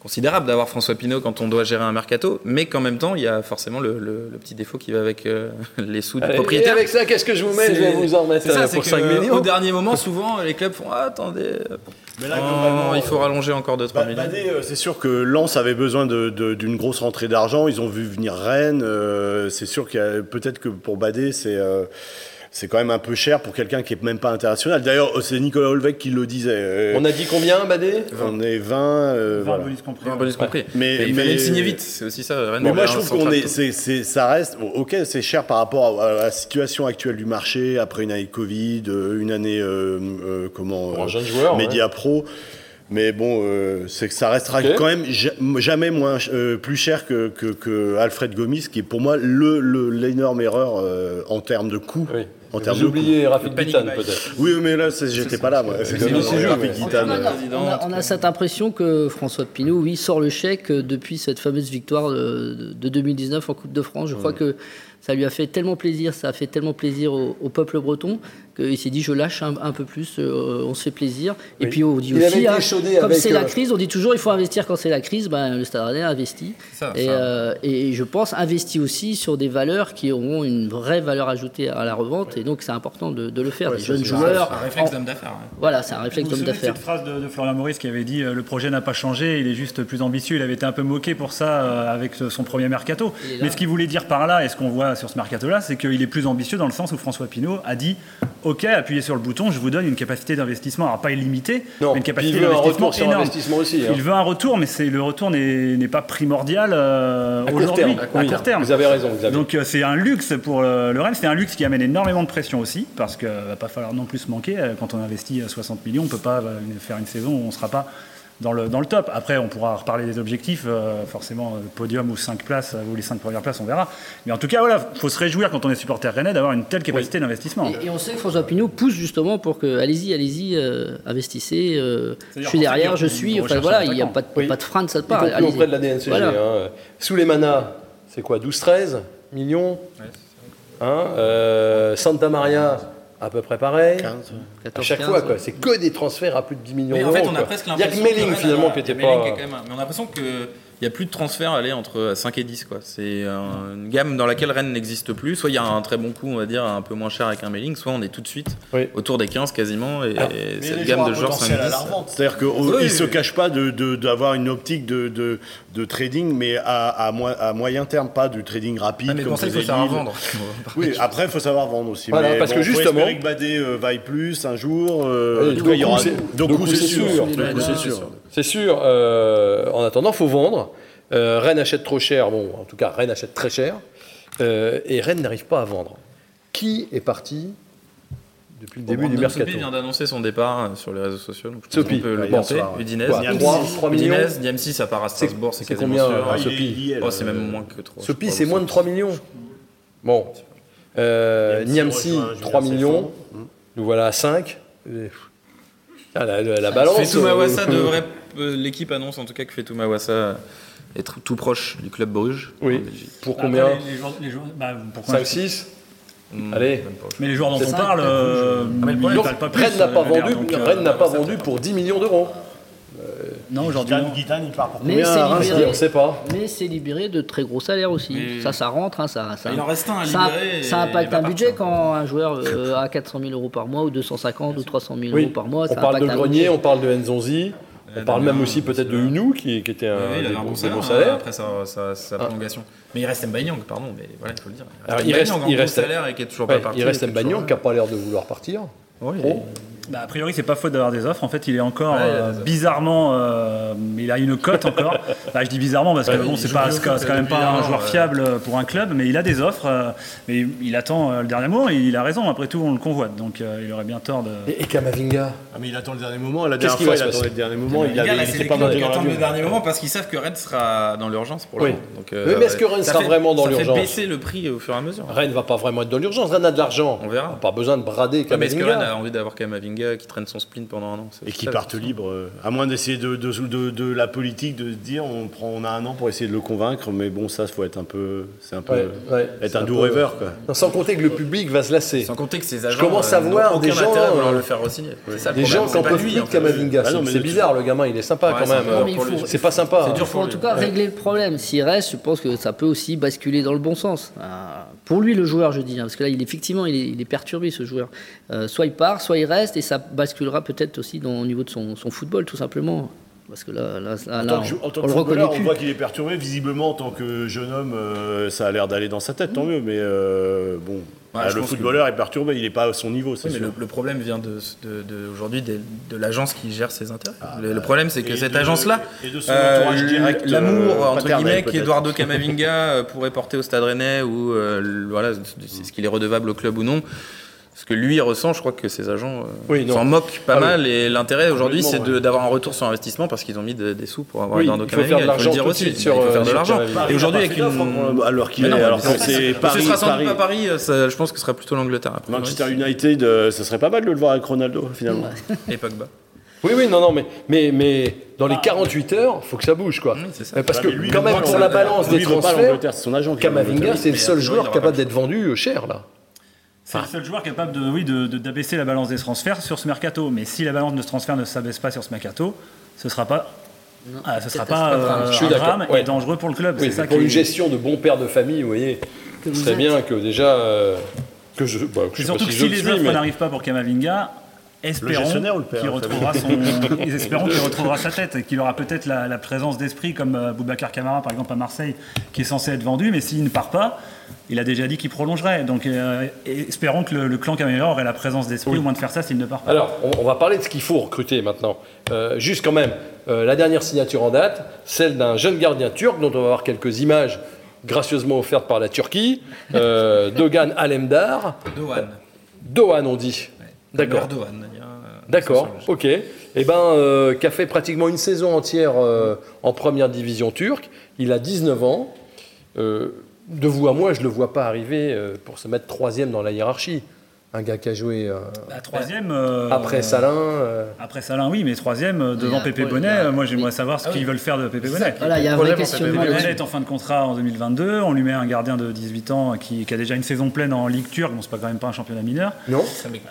considérable d'avoir François Pinault quand on doit gérer un mercato, mais qu'en même temps il y a forcément le, le- le petit défaut qui va avec euh, [laughs] les sous du Allez, propriétaire. Et avec ça, qu'est-ce que je vous mets? Je vais vous en mettre c'est ça, euh, c'est pour que, 5 euh, millions. Au dernier moment, souvent, les clubs font ah, attendez, Mais là, oh, globalement, il faut euh, rallonger encore 2-3 Ba- millions. Badé, euh, c'est sûr que Lens avait besoin de- de- d'une grosse rentrée d'argent. Ils ont vu venir Rennes. euh, c'est sûr qu'il y a peut-être que pour Badé, c'est euh, c'est quand même un peu cher pour quelqu'un qui est même pas international. D'ailleurs, c'est Nicolas Olvec qui le disait. euh, On a dit combien, Badé on est 20. euh, 20 voilà. bonus compris. Un bonus compris. Mais- Mais, il fallait mais- le signer vite, c'est aussi ça. Rennes Mais moi, je trouve qu'on est, ça reste, bon, ok, c'est cher par rapport à, à la situation actuelle du marché après une année de Covid, euh, une année, euh, euh, comment, Pour un jeune joueur, média pro. Mais bon, euh, c'est que ça restera quand même ja- jamais moins, euh, plus cher que, que, que Alfred Gomis, qui est pour moi le, le- l'énorme erreur euh, en termes de coût. Oui. En termes Vous de coût. oubliez Rafik peut-être. Oui, mais là, j'étais pas là, moi. C'est [laughs] Rafik Guitane. On a- cette impression que François Pinault, oui, sort le chèque euh, depuis cette fameuse victoire de, de 2019 en Coupe de France. Je crois que ça lui a fait tellement plaisir, ça a fait tellement plaisir au, au peuple breton qu'il s'est dit je lâche un, un peu plus, euh, on se fait plaisir. Et puis on dit Il aussi, hein, échaudé comme c'est la euh, crise, on dit toujours il faut investir quand c'est la crise. Ben, le Stade Rennais a investi. Ça, et, ça. euh, et je pense investi aussi sur des valeurs qui auront une vraie valeur ajoutée à la revente. Et donc c'est important de, de le faire. des jeunes joueurs. Un réflexe d'homme d'affaires. ouais. Voilà, c'est un réflexe d'homme d'affaires. cette phrase de, de Florian Maurice qui avait dit euh, le projet n'a pas changé, il est juste plus ambitieux. Il avait été un peu moqué pour ça euh, avec son premier mercato. Il. Mais ce qu'il voulait dire par là, et ce qu'on voit sur ce mercato-là, c'est qu'il est plus ambitieux dans le sens où François Pinault a dit Ok, appuyez sur le bouton, je vous donne une capacité d'investissement, alors pas illimitée, Non, mais une capacité il un d'investissement énorme. investissement aussi. hein. Il veut un retour, mais c'est le retour n'est pas primordial euh, À court aujourd'hui, terme. à Oui, court terme. Vous avez raison, Xavier. Donc euh, c'est un luxe pour euh, le Rennes, c'est un luxe qui amène énormément de pression aussi, parce qu'il va pas falloir non plus se manquer. Quand on investit euh, 60 millions, on peut pas faire une saison où on sera pas dans le, dans le top. Après, on pourra reparler des objectifs, euh, forcément euh, podium ou 5 places, euh, ou les 5 premières places, on verra. Mais en tout cas, voilà, faut se réjouir quand on est supporter rennais d'avoir une telle capacité d'investissement. Et, et on sait que François Pinault pousse justement pour que, allez-y, allez-y, euh, investissez, euh, je suis derrière, je suis. Enfin voilà, il n'y a pas de, Oui. pas de frein de cette Y part. allez-y. auprès de la DNCG. Voilà. Hein. Sous les manas, c'est quoi 12-13 millions Hein, euh, Santa Maria, à peu près pareil. 15. À 14, chaque 15, fois, quoi. C'est que des transferts à plus de 10 millions en d'euros. fait, on a quoi. presque Il y a l'impression. que Melling finalement qui était pas. même- Mais on a l'impression qu'il n'y a plus de transfert aller entre 5 et 10. quoi. C'est un- une gamme dans laquelle Rennes n'existe plus. Soit il y a un très bon coup, on va dire, un peu moins cher avec un Melling, soit on est tout de suite Oui. autour des 15 quasiment. Et, et Mais cette gamme de potentiel 5 à la 10. revente. C'est-à-dire qu'ils Oui, ne se cachent pas d'avoir de, d'avoir une optique de, de, de trading, mais à, à, moyen terme, pas du trading rapide. Ah, mais comme ça, il faut savoir vendre. Oui, après, il faut savoir vendre aussi. Voilà, mais parce que faut justement- que Badé euh, vaille plus un jour. euh, Oui, cas, il y aura. c'est c'est sûr. C'est sûr. euh, en attendant, faut vendre. Euh, Rennes achète trop cher. Bon, en tout cas, Rennes achète très cher. Euh, et Rennes n'arrive pas à vendre. Qui est parti depuis le début du Brandon mercato Sopi vient d'annoncer son départ euh, sur les réseaux sociaux. Donc je pense Sopi, qu'on peut le porter. soir, ouais. Udinese. Quoi, Niamsi, trois- trois millions Udinese, Niamsi, ça part à Strasbourg, c'est c'est quasiment combien, sûr. Ah, Sopi Oh, c'est même moins que 3. Sopi, c'est moins de 3 millions. Bon. Euh, Niamsi Niamsi, rejoint Julien 3 millions. Nous voilà à 5. Ah, la, la- la balance. Fetouma euh, devrait. euh, L'équipe annonce en tout cas que est tr- tout proche du club Bruges. Oui. Belgique. Pour combien les, les joueurs, les joueurs- bah, pourquoi 5, 6 Hmm, Allez. Mais les joueurs dont on ça, parle, euh, mais le ils problème, valent pas plus. Rennes n'a pas euh, vendu, donc, euh, Rennes n'a pas vendu pour 10 millions d'euros. Non, aujourd'hui, Guitane. Guitane, il part pour Mais combien libéré. On sait pas. Mais c'est libéré de très gros salaires aussi. Mais- Ça, ça rentre. hein, ça, ça, Il en reste un à ça, libérer. ça impacte un budget quand un joueur euh, a 400 000 euros par mois ou 250 ou 300 000 Oui. euros par mois. On ça parle de Grenier, on parle de Nzonzi. On Euh, parle même aussi peut-être de Hunou, qui, qui était un, Oui, il avait un bon salaire, bons hein, salaires. après sa, sa- sa Ah. prolongation. Mais il reste Mbanyang, pardon, mais voilà, il faut le dire. Alors, il Mbanyang reste- il salaire et qui est toujours Ouais, pas parti. il reste toujours qui n'a pas l'air de vouloir partir. Oui. Trop. Bah, a priori, c'est pas faute d'avoir des offres. En fait, il est encore Ouais, euh, bizarrement. euh, il a une cote encore. [laughs] Bah, je dis bizarrement parce que Ouais, bon, c'est pas, c'est quand même pas un joueur ouais. fiable pour un club, mais il a des offres. euh, mais il attend euh, le dernier moment et il a raison. Après tout, on le convoite. Donc, euh, il aurait bien tort de. Et, et Kamavinga Ah, mais il attend le dernier moment. La dernière fois, va il attendait le dernier moment. Il il pas le dernier moment parce qu'ils savent que Rennes sera dans l'urgence pour le Oui. moment. Mais est-ce que Rennes ça sera vraiment dans ça l'urgence fait baisser le prix au fur et à mesure. Rennes va pas vraiment être dans l'urgence. Rennes a de l'argent. On verra. Pas besoin de brader Ouais, mais est-ce que Rennes Kamavinga. a envie d'avoir Kamavinga qui traîne son spleen pendant un an Et qui partent libre, euh, à moins d'essayer de, de, de, de la politique, de se dire on, prend, on a un an pour essayer de le convaincre, mais bon, ça, faut être un peu. C'est un peu. Ouais, ouais. être C'est un un doux peu- rêveur, quoi. Non, sans compter que le public va se lasser. Sans compter que ces agents commence à euh, n'ont voir des gens, à euh, le faire re-signer. C'est ça le Des problème. gens qui en pas peuvent plus de. Kamavinga. Ah C'est- bizarre, le gamin, il est sympa quand même. C'est pas sympa. C'est dur Il faut en tout cas régler le problème. S'il reste, je pense que ça peut aussi basculer dans le bon sens. Pour lui, le joueur, je dis, hein, parce que là, il effectivement, il est, perturbé, ce joueur. Euh, soit il part, soit il reste, et ça basculera peut-être aussi dans, au niveau de son football, tout simplement. Parce que là, là, là, En là, tant que, on, que le reconnaît footballeur, on plus. voit qu'il est perturbé. Visiblement, en tant que jeune homme, euh, ça a l'air d'aller dans sa tête, tant mieux. Mais euh, bon, bah, je le pense que- footballeur est perturbé, il n'est pas à son niveau, c'est Oui, mais sûr. le, le problème vient de, de- de- aujourd'hui de, de l'agence qui gère ses intérêts. le, le problème, c'est que Et cette de- agence-là, et de son euh, entourage direct, l'amour euh, entre guillemets qu'Eduardo Camavinga euh, pourrait porter au Stade Rennais ou euh, voilà, c'est ce qu'il est redevable au club ou non. Ce que lui ressent, je crois que ses agents euh, Oui, s'en moquent pas Ah oui. mal. Et l'intérêt aujourd'hui, c'est d'avoir un retour sur investissement parce qu'ils ont mis de- des sous pour avoir Oui, Eduardo il faut faire de Camavinga. Il faut l'argent dire aussi. sur, il faut faire euh, de l'argent. Camavinga. Et aujourd'hui, avec une. hein, alors qu'il alors c'est ce Paris, sera sans doute Paris. pas Paris, euh, ça- je pense que ce sera plutôt l'Angleterre. Manchester United, euh, ça serait pas mal de le voir avec Ronaldo, finalement. [laughs] Et Pogba. Oui, oui, non, non, mais, mais, mais dans les 48 heures, il faut que ça bouge, quoi. Oui, c'est ça. Euh, Parce que, lui, quand même, pour la balance des transferts, Kamavinga, c'est le seul joueur capable d'être vendu euh, cher, là. C'est le seul joueur capable de, oui, de, de- d'abaisser la balance des transferts sur ce mercato. Mais si la balance de ce transfert ne s'abaisse pas sur ce mercato, ce sera pas. Ah, ce sera pas euh, un drame ouais. et dangereux pour le club. Oui, c'est ça pour une est- gestion de bon père de famille, vous voyez, c'est êtes. bien que déjà. euh, que je, bah, que je Et sais pas surtout que si les offres mais- n'arrivent pas pour Kamavinga, espérons qu'il retrouvera son, [laughs] [laughs] espérons qu'il retrouvera sa tête et qu'il aura peut-être la, la présence d'esprit comme euh, Boubacar Camara par exemple à Marseille qui est censé être vendu, mais s'il ne part pas, il a déjà dit qu'il prolongerait. Donc euh, espérons que le, le clan Camara aurait la présence d'esprit au moins de faire ça s'il ne part pas. Alors, on, on va parler de ce qu'il faut recruter maintenant. Euh, juste quand même, euh, la dernière signature en date, celle d'un jeune gardien turc dont on va avoir quelques images gracieusement offertes par la Turquie, euh, [laughs] Dogan Alemdar. Dohan. Dohan, on dit. D'accord. Dohan, D'accord, ok. Eh ben, euh, qui a fait pratiquement une saison entière euh, en première division turque. Il a 19 ans. Euh, de vous à moi, je ne le vois pas arriver euh, pour se mettre troisième dans la hiérarchie. Un gars qui a joué euh, La troisième. euh, après Salin. euh, Après Salin, oui, mais troisième euh, devant Pépé Bonnet, a- moi j'aimerais savoir ce Ah oui. qu'ils veulent faire de Pépé Bonnet. Voilà, il y a un vrai questionnement. Pépé Bonnet est en fin de contrat en 2022. On lui met un gardien de 18 ans qui, qui a déjà une saison pleine en Ligue turque. Bon, c'est pas quand même pas un championnat mineur. Non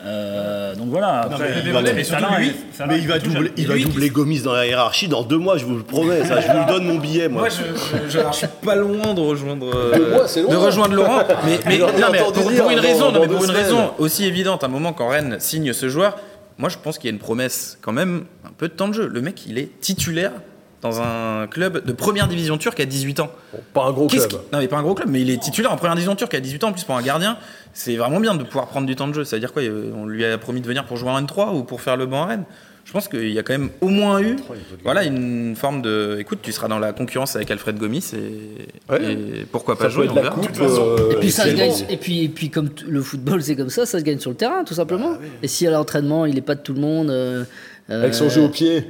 Euh, donc voilà. Après, mais il Pépé va- Bonnet, mais Salin surtout lui, est- Salin Mais il va doubler, il va doubler Gomis dans la hiérarchie dans deux mois, je vous le promets. Ça, je vous donne mon billet, moi. Moi, je, suis pas loin de rejoindre, de rejoindre Laurent, mais, [laughs] pour, une raison, pour une raison aussi évidente. À un moment, quand Rennes signe ce joueur, moi, je pense qu'il y a une promesse quand même un peu de temps de jeu. Le mec, il est titulaire dans un club de première division turque à 18 ans. Bon, Pas un gros club. qui- Non, mais pas un gros club, mais il est titulaire en première division turque à 18 ans. En plus, pour un gardien, c'est vraiment bien de pouvoir prendre du temps de jeu. C'est-à-dire quoi euh, On lui a promis de venir pour jouer en N3 ou pour faire le banc à Rennes? Je pense qu'il y a quand même au moins eu voilà, une forme de. Écoute, tu seras dans la concurrence avec Alfred Gomis et, Ouais. et pourquoi pas jouer on verra. coupe. euh, Et puis ça se gagne. Et puis, et puis comme le football c'est comme ça, ça se gagne sur le terrain tout simplement. Et si à l'entraînement il n'est pas de tout le monde, euh, Avec son jeu au pied.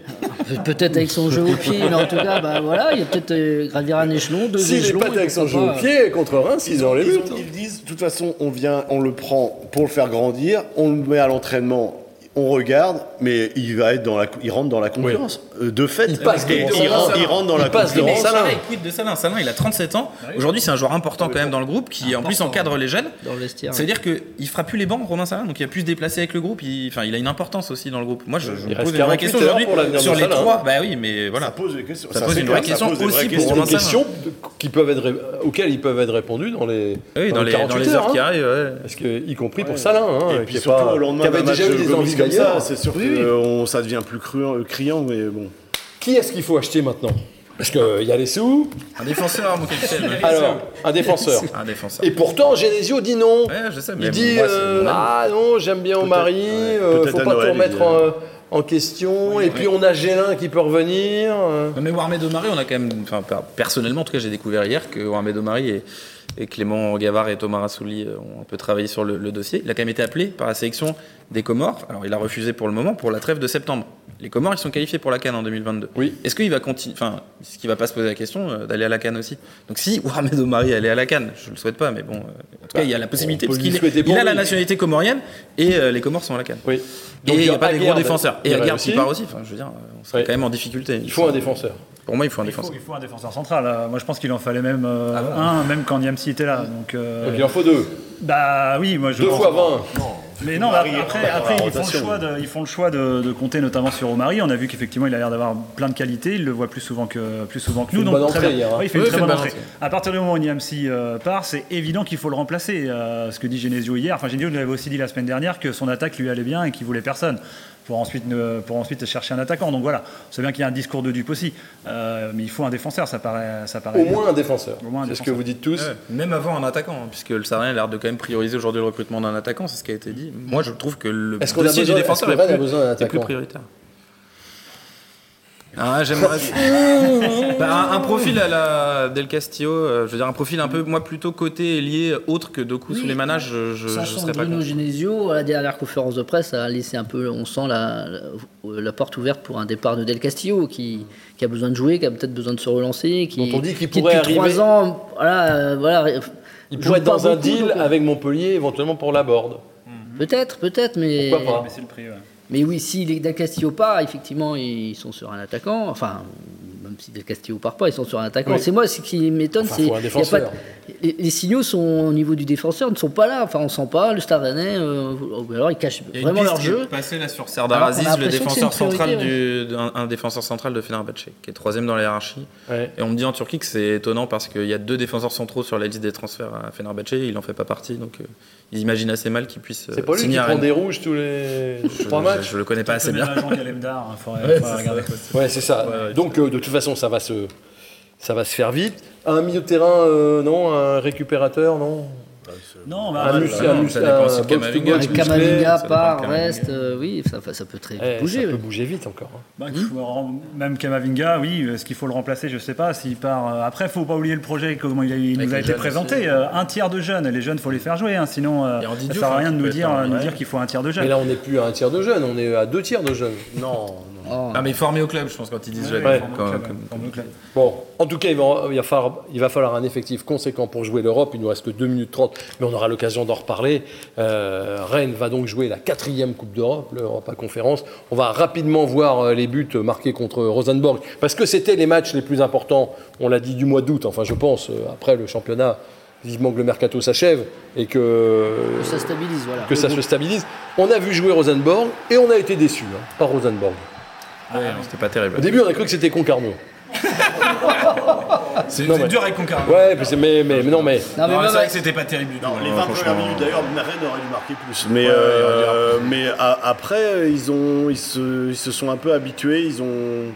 Peut-être avec son jeu au pied, mais en tout cas, bah, voilà, il y a peut-être euh, gravir un échelon, deux S'il est échelons. pas et avec son jeu au pas, pied contre Reims, ils, ont les ils buts. ont- ils disent, de toute façon, on vient, on le prend pour le faire grandir, on le met à l'entraînement, on regarde, mais il va être dans la, il rentre dans la concurrence. De fait, Il passe et- il, rentre, il rentre dans Il la passe devant de Salah. Salah, il a 37 ans. Aujourd'hui, c'est un joueur important quand même dans le groupe qui, en plus, encadre les jeunes. Dans le vestiaire. C'est-à-dire qu'il fera plus les bancs, Romain Salah, donc il a plus se déplacer avec le groupe. Il, enfin, il a une importance aussi dans le groupe. Moi, je, je me pose une vraie 48 question aujourd'hui sur les trois. Bah oui, mais Ça voilà. pose des questions. Ça pose c'est une vraie question aussi pour. Romain Des questions qui peuvent être, auxquelles ils peuvent être répondus dans les, Oui, dans, les, dans 48 les heures hein. qui arrivent. ouais. Parce que, y compris pour Salah, hein, Et puis surtout pas- au lendemain d'un match déjà eu des envies comme ça, d'ailleurs. c'est sûr Oui, oui. que on- ça devient plus cru- criant, mais bon. Qui est-ce qu'il faut acheter maintenant? Parce qu'il y a les sous. Un défenseur, mon capitaine. Alors, un défenseur. [laughs] Un défenseur. Et pourtant, Genesio dit non. Ouais, je sais, mais Il dit moi, euh. Ah non, j'aime bien Omari, ouais, euh, faut pas Noël, tout remettre dit, en, en question. et puis on a Gélin qui peut revenir. euh. Non, mais Warmed Omari, on a quand même, enfin per- personnellement en tout cas, j'ai découvert hier que Warmed Omari et, et Clément Gavard et Thomas Rassouli euh, ont un peu travaillé sur le, le dossier. Il a quand même été appelé par la sélection des Comores. Alors il a refusé pour le moment pour la trêve de septembre. Les Comores, ils sont qualifiés pour la Cannes en 2022. Oui. Est-ce qu'il va continuer, enfin, est-ce qu'il va pas se poser la question euh, d'aller à la Cannes aussi? Donc si Warmed Omari allait à la Cannes, je le souhaite pas, mais bon, euh, en tout cas, il y a la possibilité parce qu'il il a la nationalité comorienne et euh, les Comores sont à la Cannes. Oui. Et Donc, il n'y a pas des gros défenseurs. Et aussi. qui part aussi. Enfin, je veux dire, on serait Ouais. quand même en difficulté. Il faut un défenseur. Pour moi, il faut un Il faut, défenseur. il faut un défenseur central. euh, Moi, je pense qu'il en fallait même euh, Ah un, même quand Niamsi était là. Donc, euh, Donc il en faut deux. bah oui, moi je Deux pense- fois 20. Mais non, après, ils, font le choix de, ils font le choix de, de compter notamment sur Omari. On a vu qu'effectivement, il a l'air d'avoir plein de qualités. Il le voit plus souvent que, plus souvent que fait nous. une donc bonne très entrée bien. hier, hein. Oui, il fait Oui, une très bonne bonne entrée. À partir du moment où Niamsi euh, part, c'est évident qu'il faut le remplacer. Euh, ce que dit Genesio hier. Enfin, Genesio nous avait aussi dit la semaine dernière que son attaque lui allait bien et qu'il voulait personne. Pour ensuite, ne- pour ensuite chercher un attaquant. Donc voilà, c'est bien qu'il y a un discours de dupe aussi. Euh, mais il faut un défenseur, ça paraît, ça paraît Au moins un défenseur. C'est ce que vous dites tous. Ouais, Même avant un attaquant, hein, puisque le Sardin a l'air de quand même prioriser aujourd'hui le recrutement d'un attaquant, c'est ce qui a été dit. Moi, je trouve que le Est-ce qu'on a dossier besoin- du défenseur est, a plus, besoin d'un est plus attaquant prioritaire. Ah, j'aimerais. [laughs] Bah, un, un profil à la Del Castillo, euh, je veux dire un profil un peu, moi plutôt côté lié autre que Doku Oui. sous les manages, je, je, serais que pas Bruno. Genesio, à la dernière conférence de presse, a laissé un peu, on sent la, la, la porte ouverte pour un départ de Del Castillo, qui, qui a besoin de jouer, qui a peut-être besoin de se relancer, qui, Dont on dit qu'il qui pourrait depuis arriver- trois ans, voilà, euh, voilà, Il joue pourrait être dans un beaucoup, deal donc, avec Montpellier, éventuellement pour la board. Peut-être, peut-être, mais Pourquoi pas Mais c'est le prix, ouais. Mais oui, si les Castillo part, effectivement, ils sont sur un attaquant. Enfin, même si Del Castillo part pas, ils sont sur un attaquant. Oui. C'est moi, ce qui m'étonne, Enfin, c'est faut un il y a défenseur. pas de- les, les signaux sont au niveau du défenseur ne sont pas là. Enfin, on sent pas le Stade Rennais. euh, ou alors ils cachent Il vraiment leur jeu. est passée là sur Serdar Alors qu'on a Aziz, le défenseur central du, un, un défenseur central de Fenerbahçe, qui est troisième dans la hiérarchie. Ouais. Et on me dit en Turquie que c'est étonnant parce qu'il y a deux défenseurs centraux sur la liste des transferts à Fenerbahçe, il en fait pas partie, donc euh, ils imaginent assez mal qu'il puisse euh, C'est pas lui qui prend des rouges tous les Je, trois je- matchs je le connais pas assez bien. Ouais, c'est ça. Donc, euh, de toute façon, ça va se, ça va se faire vite. Un milieu de terrain, euh, non Un récupérateur, non? Non, Un bah, mus- bah, un non, mus- ça un musclé. Ça dépend part, reste. euh, oui, ça, ça peut très Eh, bouger. ça peut bouger vite encore. hein. Bah, Même Kamavinga, oui, est-ce qu'il faut le remplacer? Je sais pas. S'il part. euh, Après, faut pas oublier le projet, comment il, a- il nous a été jeunes présenté. euh, un tiers de jeunes. Les jeunes, faut les faire jouer. hein, sinon, euh, ça Diouf, sert à hein, rien de nous dire, un- nous dire qu'il faut un tiers de Mais jeunes. là, on n'est plus à un tiers de jeunes, on est à deux tiers de jeunes. Non, non. Oh. Ah mais formé au club, je pense quand ils disent Ouais, jeune. ouais. Bon, en tout cas, il va, il va falloir, il va falloir un effectif conséquent pour jouer l'Europe. Il nous reste que 2 minutes 30, mais on aura l'occasion d'en reparler. Euh, Rennes va donc jouer la quatrième Coupe d'Europe, l'Europa Conférence. On va rapidement voir euh, les buts marqués contre Rosenborg, parce que c'était les matchs les plus importants, on l'a dit, du mois d'août, enfin je pense, euh, après le championnat, vivement que le mercato s'achève et que, Que ça stabilise, voilà. que ça se stabilise. On a vu jouer Rosenborg et on a été déçus hein, par Rosenborg. Ouais, non, c'était pas terrible. Au début, on a cru que c'était Concarneau. [laughs] C'est mais- dur avec Concarneau. Ouais, mais, c'est- mais, mais, mais non, mais Non, mais Non, même- c'est vrai que c'était pas terrible du tout. Non, les hein, 20 franchement. premières minutes d'ailleurs, Rennes aurait dû marquer plus. Mais, euh, mais a- après, ils, ont, ils, se, ils se sont un peu habitués. Ils ont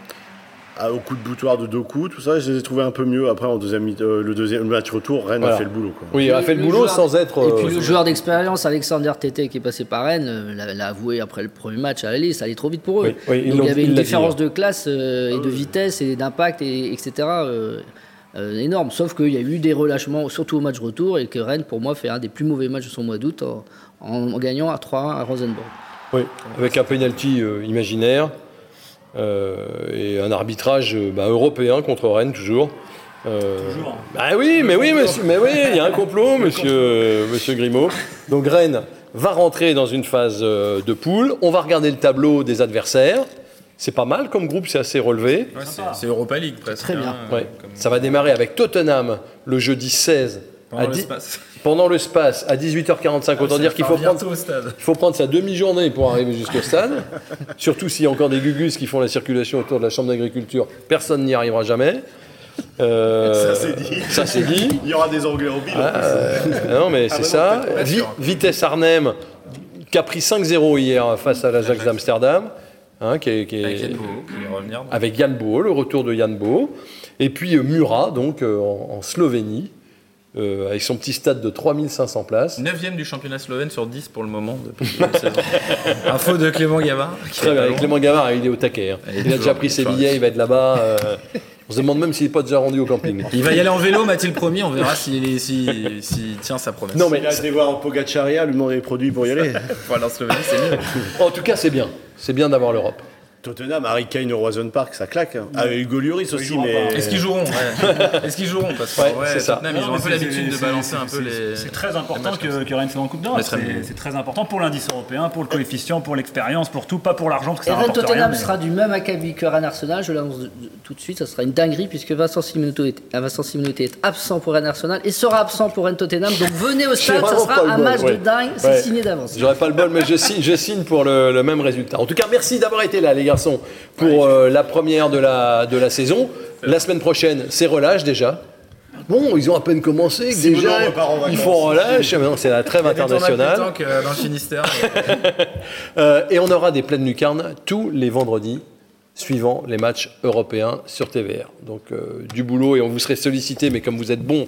au coup de boutoir de Doku, tout ça, je les ai trouvés un peu mieux. Après, en deuxième, mi- euh, le deuxième le match retour, Rennes Voilà. a fait le boulot. Quoi. oui, il a fait le, Le boulot joueur- sans être. Et puis euh, le joueur d'expérience, Alexander Tété, qui est passé par Rennes, euh, l'a l'a avoué après le premier match à l'aller, ça allait trop vite pour eux. Oui, oui, ils Donc il y avait une dit, différence ouais. de classe euh, et de vitesse et d'impact, et, etc. euh, euh, énorme. Sauf qu'il y a eu des relâchements, surtout au match retour, et que Rennes, pour moi, fait un des plus mauvais matchs de son mois d'août en, en gagnant à 3-1 à Rosenborg. Oui, avec un penalty euh, imaginaire. Euh, et un arbitrage euh, bah, européen contre Rennes, toujours. Euh, Toujours. Bah oui, mais oui, monsieur, mais oui, il y a un complot, monsieur, monsieur Grimaud. Donc Rennes va rentrer dans une phase euh, de poule. On va regarder le tableau des adversaires. C'est pas mal comme groupe, c'est assez relevé. Ouais, c'est c'est Europa League presque. Très bien. hein, Ouais. comme- Ça va démarrer avec Tottenham le jeudi 16 pendant à dix- l'espace. [laughs] pendant le space à 18h45. Autant dire qu'il faut prendre au stade. il faut prendre sa demi-journée pour arriver jusqu'au stade. [laughs] Surtout s'il y a encore des gugus qui font la circulation autour de la Chambre d'agriculture. Personne n'y arrivera jamais. Euh, Ça, c'est dit. Ça, c'est dit. [laughs] Il y aura des anglais au bilan. Euh, non, mais c'est bah non, ça. Vi-. Vitesse Arnhem, qui a pris 5-0 hier face à l'Ajax d'Amsterdam. hein, qui est- qui est- Avec Yann Boho, qui va revenir. donc. avec Yann Bo, le retour de Yann Bo. Et puis euh, Murat, donc en, en Slovénie, euh, avec son petit stade de 3500 places. 9 du championnat slovène sur 10 pour le moment depuis. [laughs] Info de Clément Gavard. qui Très bien. Clément Gavard, il est au taquet. hein. Il a déjà pris ses billets, il va être là-bas. euh, on se demande même s'il n'est pas déjà rendu au camping. Il va y aller en vélo, m'a-t-il promis. On verra s'il s'il- s'il tient sa promesse. Non, mais Il a été voir en Pogacaria, lui demander les produits pour y aller. [laughs] Voilà, en Slovénie, c'est mieux. en tout cas, c'est bien. C'est bien d'avoir l'Europe. Tottenham, Harry Kane au Roison Park, ça claque. hein. Ah, Hugo Lloris aussi, mais. Est-ce qu'ils joueront ouais. [laughs] Est-ce qu'ils joueront Parce que Ouais, ouais, c'est ça. Tottenham, ils Non, ont un peu c'est- l'habitude de balancer un peu les. C'est très important que, que Rennes soit en Coupe d'Europe. C'est très important pour l'indice européen, pour le coefficient, pour l'expérience, pour tout, pas pour l'argent, parce que Et Rennes Tottenham rien. mais- sera du même acabit que Rennes Arsenal, je l'annonce tout de suite, ça sera une dinguerie puisque Vincent Simoneau est, euh, Vincent est absent pour Rennes Arsenal et sera absent pour Rennes Tottenham. Donc venez au [laughs] stade, ça sera un match de dingue, c'est signé d'avance. J'aurais pas le bol, mais je signe, pour le, le même résultat. En tout cas, merci d'avoir été là, les garçons, pour euh, la première de la, de la saison. La semaine prochaine, c'est relâche déjà. Bon, ils ont à peine commencé, déjà, ils font relâche. Mais non, C'est la trêve des internationale. pétanque, euh, dans le Finistère. [laughs] Euh, et on aura des pleines lucarnes tous les vendredis suivant les matchs européens sur TVR. Donc euh, du boulot et on vous serait sollicité, mais comme vous êtes bons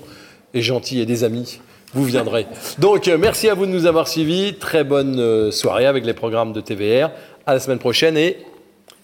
et gentils et des amis, vous viendrez. [laughs] Donc euh, merci à vous de nous avoir suivis. Très bonne soirée avec les programmes de TVR. À la semaine prochaine et,